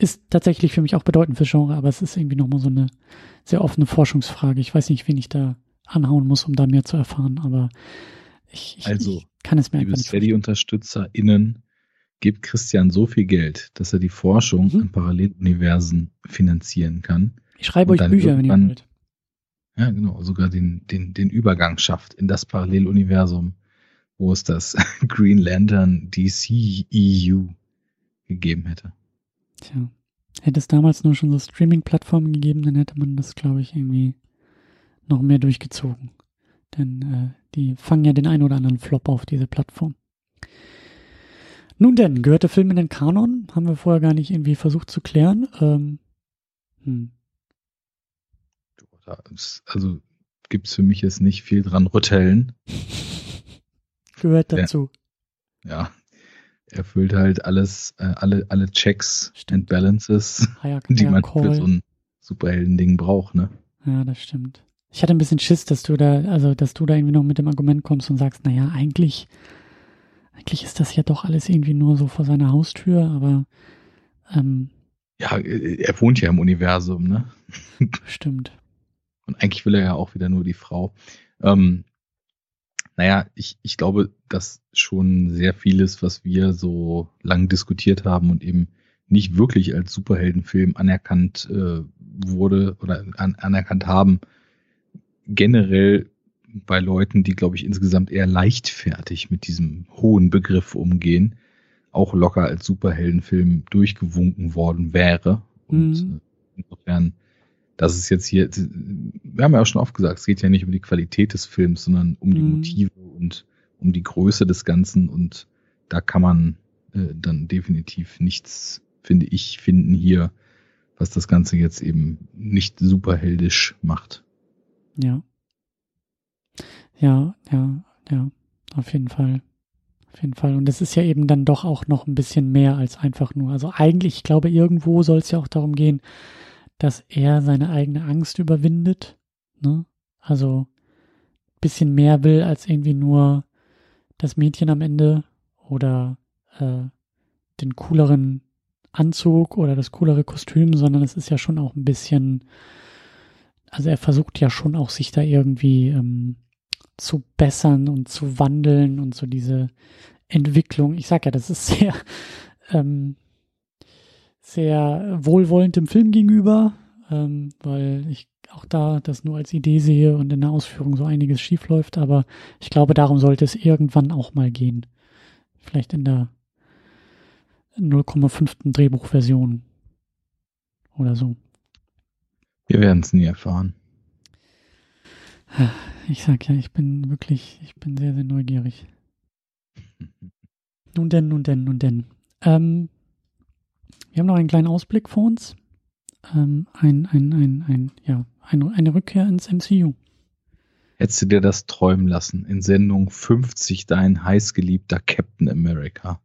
ist tatsächlich für mich auch bedeutend für Genre, aber es ist irgendwie nochmal so eine sehr offene Forschungsfrage. Ich weiß nicht, wen ich da anhauen muss, um da mehr zu erfahren, aber ich, ich, also, ich kann es mir einfach nicht Steady-UnterstützerInnen gibt Christian so viel Geld, dass er die Forschung mhm. an Paralleluniversen finanzieren kann. Ich schreibe euch Bücher, wenn ihr wollt. Ja, genau, sogar den, den, den Übergang schafft in das Paralleluniversum, wo es das Green Lantern DC EU gegeben hätte. Tja, hätte es damals nur schon so Streaming-Plattformen gegeben, dann hätte man das, glaube ich, irgendwie noch mehr durchgezogen. Denn äh, die fangen ja den ein oder anderen Flop auf diese Plattform. Nun denn, gehört der Film in den Kanon? Haben wir vorher gar nicht irgendwie versucht zu klären. Ähm, hm. Also gibt es für mich jetzt nicht viel dran rütteln. Gehört dazu. Ja, ja. Erfüllt halt alles, äh, alle, alle Checks stimmt. and Balances, ja, die man Call. für so ein Superhelden-Ding braucht, ne? Ja, das stimmt. Ich hatte ein bisschen Schiss, dass du da, also dass du da irgendwie noch mit dem Argument kommst und sagst, naja, eigentlich, eigentlich ist das ja doch alles irgendwie nur so vor seiner Haustür, aber ähm, ja, er wohnt ja im Universum, ne? Stimmt. Und eigentlich will er ja auch wieder nur die Frau. Ähm, naja, ich, ich glaube, dass schon sehr vieles, was wir so lang diskutiert haben und eben nicht wirklich als Superheldenfilm anerkannt äh, wurde oder an, anerkannt haben, generell bei Leuten, die, glaube ich, insgesamt eher leichtfertig mit diesem hohen Begriff umgehen, auch locker als Superheldenfilm durchgewunken worden wäre. Und mhm. Äh, insofern, das ist jetzt hier, wir haben ja auch schon oft gesagt, es geht ja nicht um die Qualität des Films, sondern um die mhm. Motive und um die Größe des Ganzen. Und da kann man äh, dann definitiv nichts, finde ich, finden hier, was das Ganze jetzt eben nicht superheldisch macht. Ja. Ja, ja, ja, auf jeden Fall. Auf jeden Fall. Und es ist ja eben dann doch auch noch ein bisschen mehr als einfach nur. Also eigentlich, ich glaube, irgendwo soll es ja auch darum gehen, dass er seine eigene Angst überwindet. Ne? Also bisschen mehr will als irgendwie nur das Mädchen am Ende oder äh, den cooleren Anzug oder das coolere Kostüm, sondern es ist ja schon auch ein bisschen also er versucht ja schon auch sich da irgendwie ähm, zu bessern und zu wandeln und so diese Entwicklung. Ich sag ja, das ist sehr, ähm, sehr wohlwollend dem Film gegenüber, ähm, weil ich auch da das nur als Idee sehe und in der Ausführung so einiges schief läuft, aber ich glaube, darum sollte es irgendwann auch mal gehen. Vielleicht in der 0,5. Drehbuchversion oder so. Wir werden es nie erfahren. Ich sag ja, ich bin wirklich, ich bin sehr, sehr neugierig. nun denn, nun denn, nun denn. Ähm, wir haben noch einen kleinen Ausblick vor uns. Ähm, ein, ein, ein, ein, ja, eine, eine Rückkehr ins MCU. Hättest du dir das träumen lassen, in Sendung 50 dein heißgeliebter Captain America?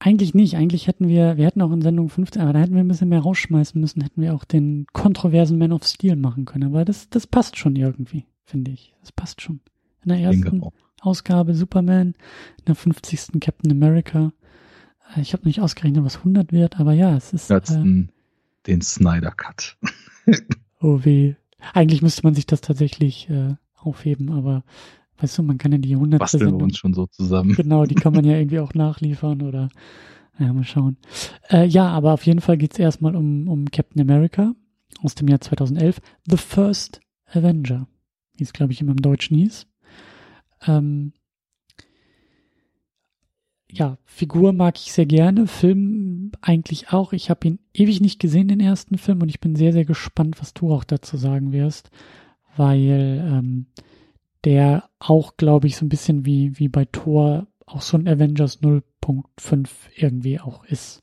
Eigentlich nicht. Eigentlich hätten wir, wir hätten auch in Sendung 15, aber da hätten wir ein bisschen mehr rausschmeißen müssen, hätten wir auch den kontroversen Man of Steel machen können. Aber das, das passt schon irgendwie, finde ich. Das passt schon. In der ersten Ausgabe Superman, in der 50. Captain America. Ich habe nicht ausgerechnet, was 100 wird, aber ja, es ist. Äh, den Snyder Cut. oh weh. Eigentlich müsste man sich das tatsächlich äh, aufheben, aber Weißt du, man kann ja die 100. Basteln wir uns schon so zusammen. Genau, die kann man ja irgendwie auch nachliefern oder ja, mal schauen. Äh, ja, aber auf jeden Fall geht es erstmal um, um Captain America aus dem Jahr 2011. The First Avenger, wie es, glaube ich, immer im Deutschen hieß. Ähm, ja, Figur mag ich sehr gerne, Film eigentlich auch. Ich habe ihn ewig nicht gesehen, den ersten Film, und ich bin sehr, sehr gespannt, was du auch dazu sagen wirst, weil ähm, der auch, glaube ich, so ein bisschen wie, wie bei Thor auch so ein Avengers 0.5 irgendwie auch ist.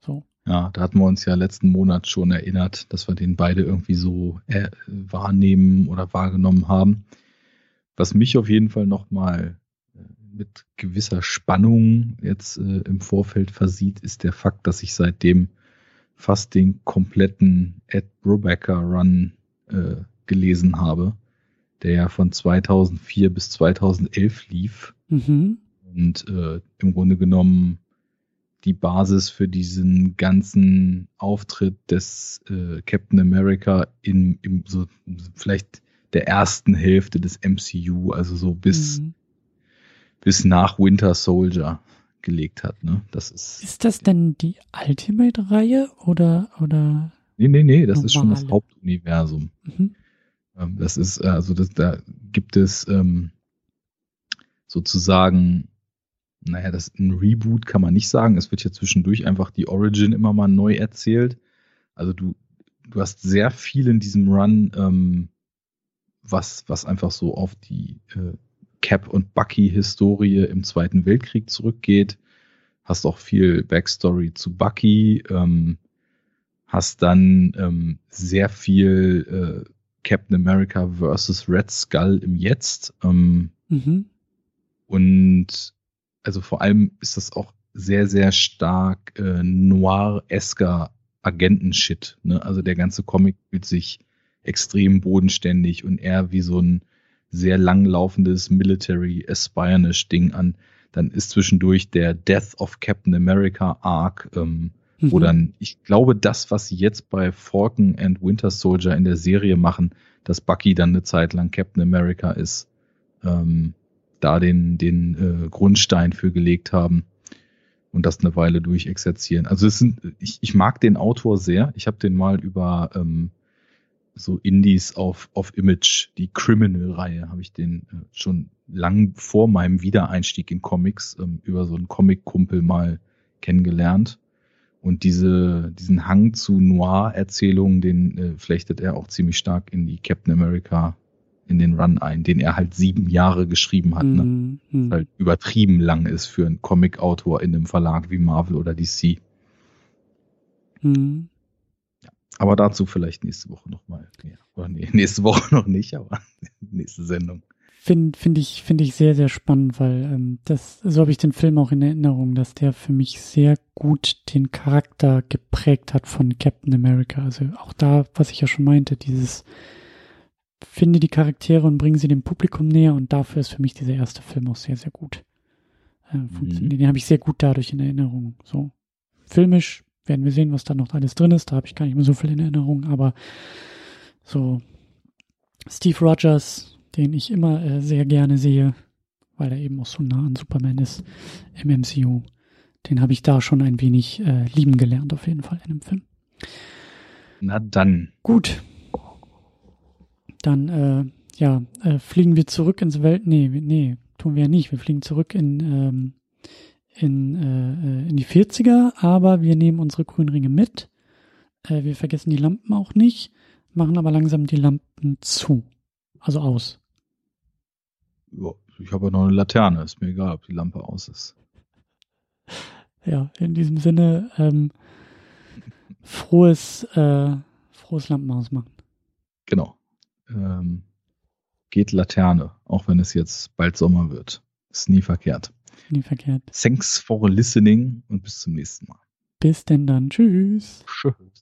So. Ja, da hatten wir uns ja letzten Monat schon erinnert, dass wir den beide irgendwie so äh, wahrnehmen oder wahrgenommen haben. Was mich auf jeden Fall nochmal mit gewisser Spannung jetzt äh, im Vorfeld versieht, ist der Fakt, dass ich seitdem fast den kompletten Ed Brubaker Run äh, gelesen habe der ja von 2004 bis 2011 lief. Mhm. Und äh, im Grunde genommen die Basis für diesen ganzen Auftritt des äh, Captain America in, in so vielleicht der ersten Hälfte des MCU, also so bis, mhm. Bis nach Winter Soldier gelegt hat. Ne? Das ist, ist das denn die Ultimate-Reihe oder, oder? Nee, nee, nee, das normale? ist schon das Hauptuniversum. Mhm. Ähm, das ist, äh, also das, da gibt es ähm, sozusagen, naja, das ein Reboot kann man nicht sagen. Es wird ja zwischendurch einfach die Origin immer mal neu erzählt. Also du, du hast sehr viel in diesem Run, ähm, was, was einfach so auf die äh, Cap und Bucky-Historie im Zweiten Weltkrieg zurückgeht. Hast auch viel Backstory zu Bucky. Ähm, hast dann ähm, sehr viel äh, Captain America versus Red Skull im Jetzt. Ähm, mhm. Und also vor allem ist das auch sehr, sehr stark äh, noir-esker Agentenshit. Ne? Also der ganze Comic fühlt sich extrem bodenständig und eher wie so ein sehr langlaufendes Military Espionage Ding an. Dann ist zwischendurch der Death of Captain America Arc, ähm, mhm. wo dann, ich glaube, das, was sie jetzt bei Falcon and Winter Soldier in der Serie machen, dass Bucky dann eine Zeit lang Captain America ist, ähm, da den, den äh, Grundstein für gelegt haben und das eine Weile durchexerzieren. Also es sind, ich, ich mag den Autor sehr. Ich habe den mal über ähm, so Indies auf, auf Image, die Criminal-Reihe, habe ich den äh, schon lang vor meinem Wiedereinstieg in Comics ähm, über so einen Comic-Kumpel mal kennengelernt. Und diese, diesen Hang zu Noir-Erzählungen, den äh, flechtet er auch ziemlich stark in die Captain America, in den Run ein, den er halt sieben Jahre geschrieben hat. Ne? Mhm. Was halt übertrieben lang ist für einen Comic-Autor in einem Verlag wie Marvel oder DC. Mhm. Aber dazu vielleicht nächste Woche nochmal. Ja. Oder nee, nächste Woche noch nicht, aber nächste Sendung. Finde find ich, finde ich sehr, sehr spannend, weil ähm, das, so habe ich den Film auch in Erinnerung, dass der für mich sehr gut den Charakter geprägt hat von Captain America. Also auch da, was ich ja schon meinte, dieses finde die Charaktere und bringe sie dem Publikum näher und dafür ist für mich dieser erste Film auch sehr, sehr gut. Äh, mhm. Den habe ich sehr gut dadurch in Erinnerung. So filmisch werden wir sehen, was da noch alles drin ist. Da habe ich gar nicht mehr so viel in Erinnerung, aber so Steve Rogers, den ich immer äh, sehr gerne sehe, weil er eben auch so nah an Superman ist im MCU, den habe ich da schon ein wenig äh, lieben gelernt, auf jeden Fall in dem Film. Na dann. Gut. Dann, äh, ja, äh, fliegen wir zurück ins Welt. Nee, nee, tun wir ja nicht. Wir fliegen zurück in ähm, in, äh, in die 40er, aber wir nehmen unsere grünen Ringe mit. Äh, wir vergessen die Lampen auch nicht, machen aber langsam die Lampen zu. Also aus. Ja, ich habe ja noch eine Laterne, ist mir egal, ob die Lampe aus ist. Ja, in diesem Sinne, ähm, frohes, äh, frohes Lampen ausmachen. Genau. Ähm, geht Laterne, auch wenn es jetzt bald Sommer wird. Ist nie verkehrt. Nie verkehrt. Thanks for listening und bis zum nächsten Mal. Bis denn dann. Tschüss. Tschüss.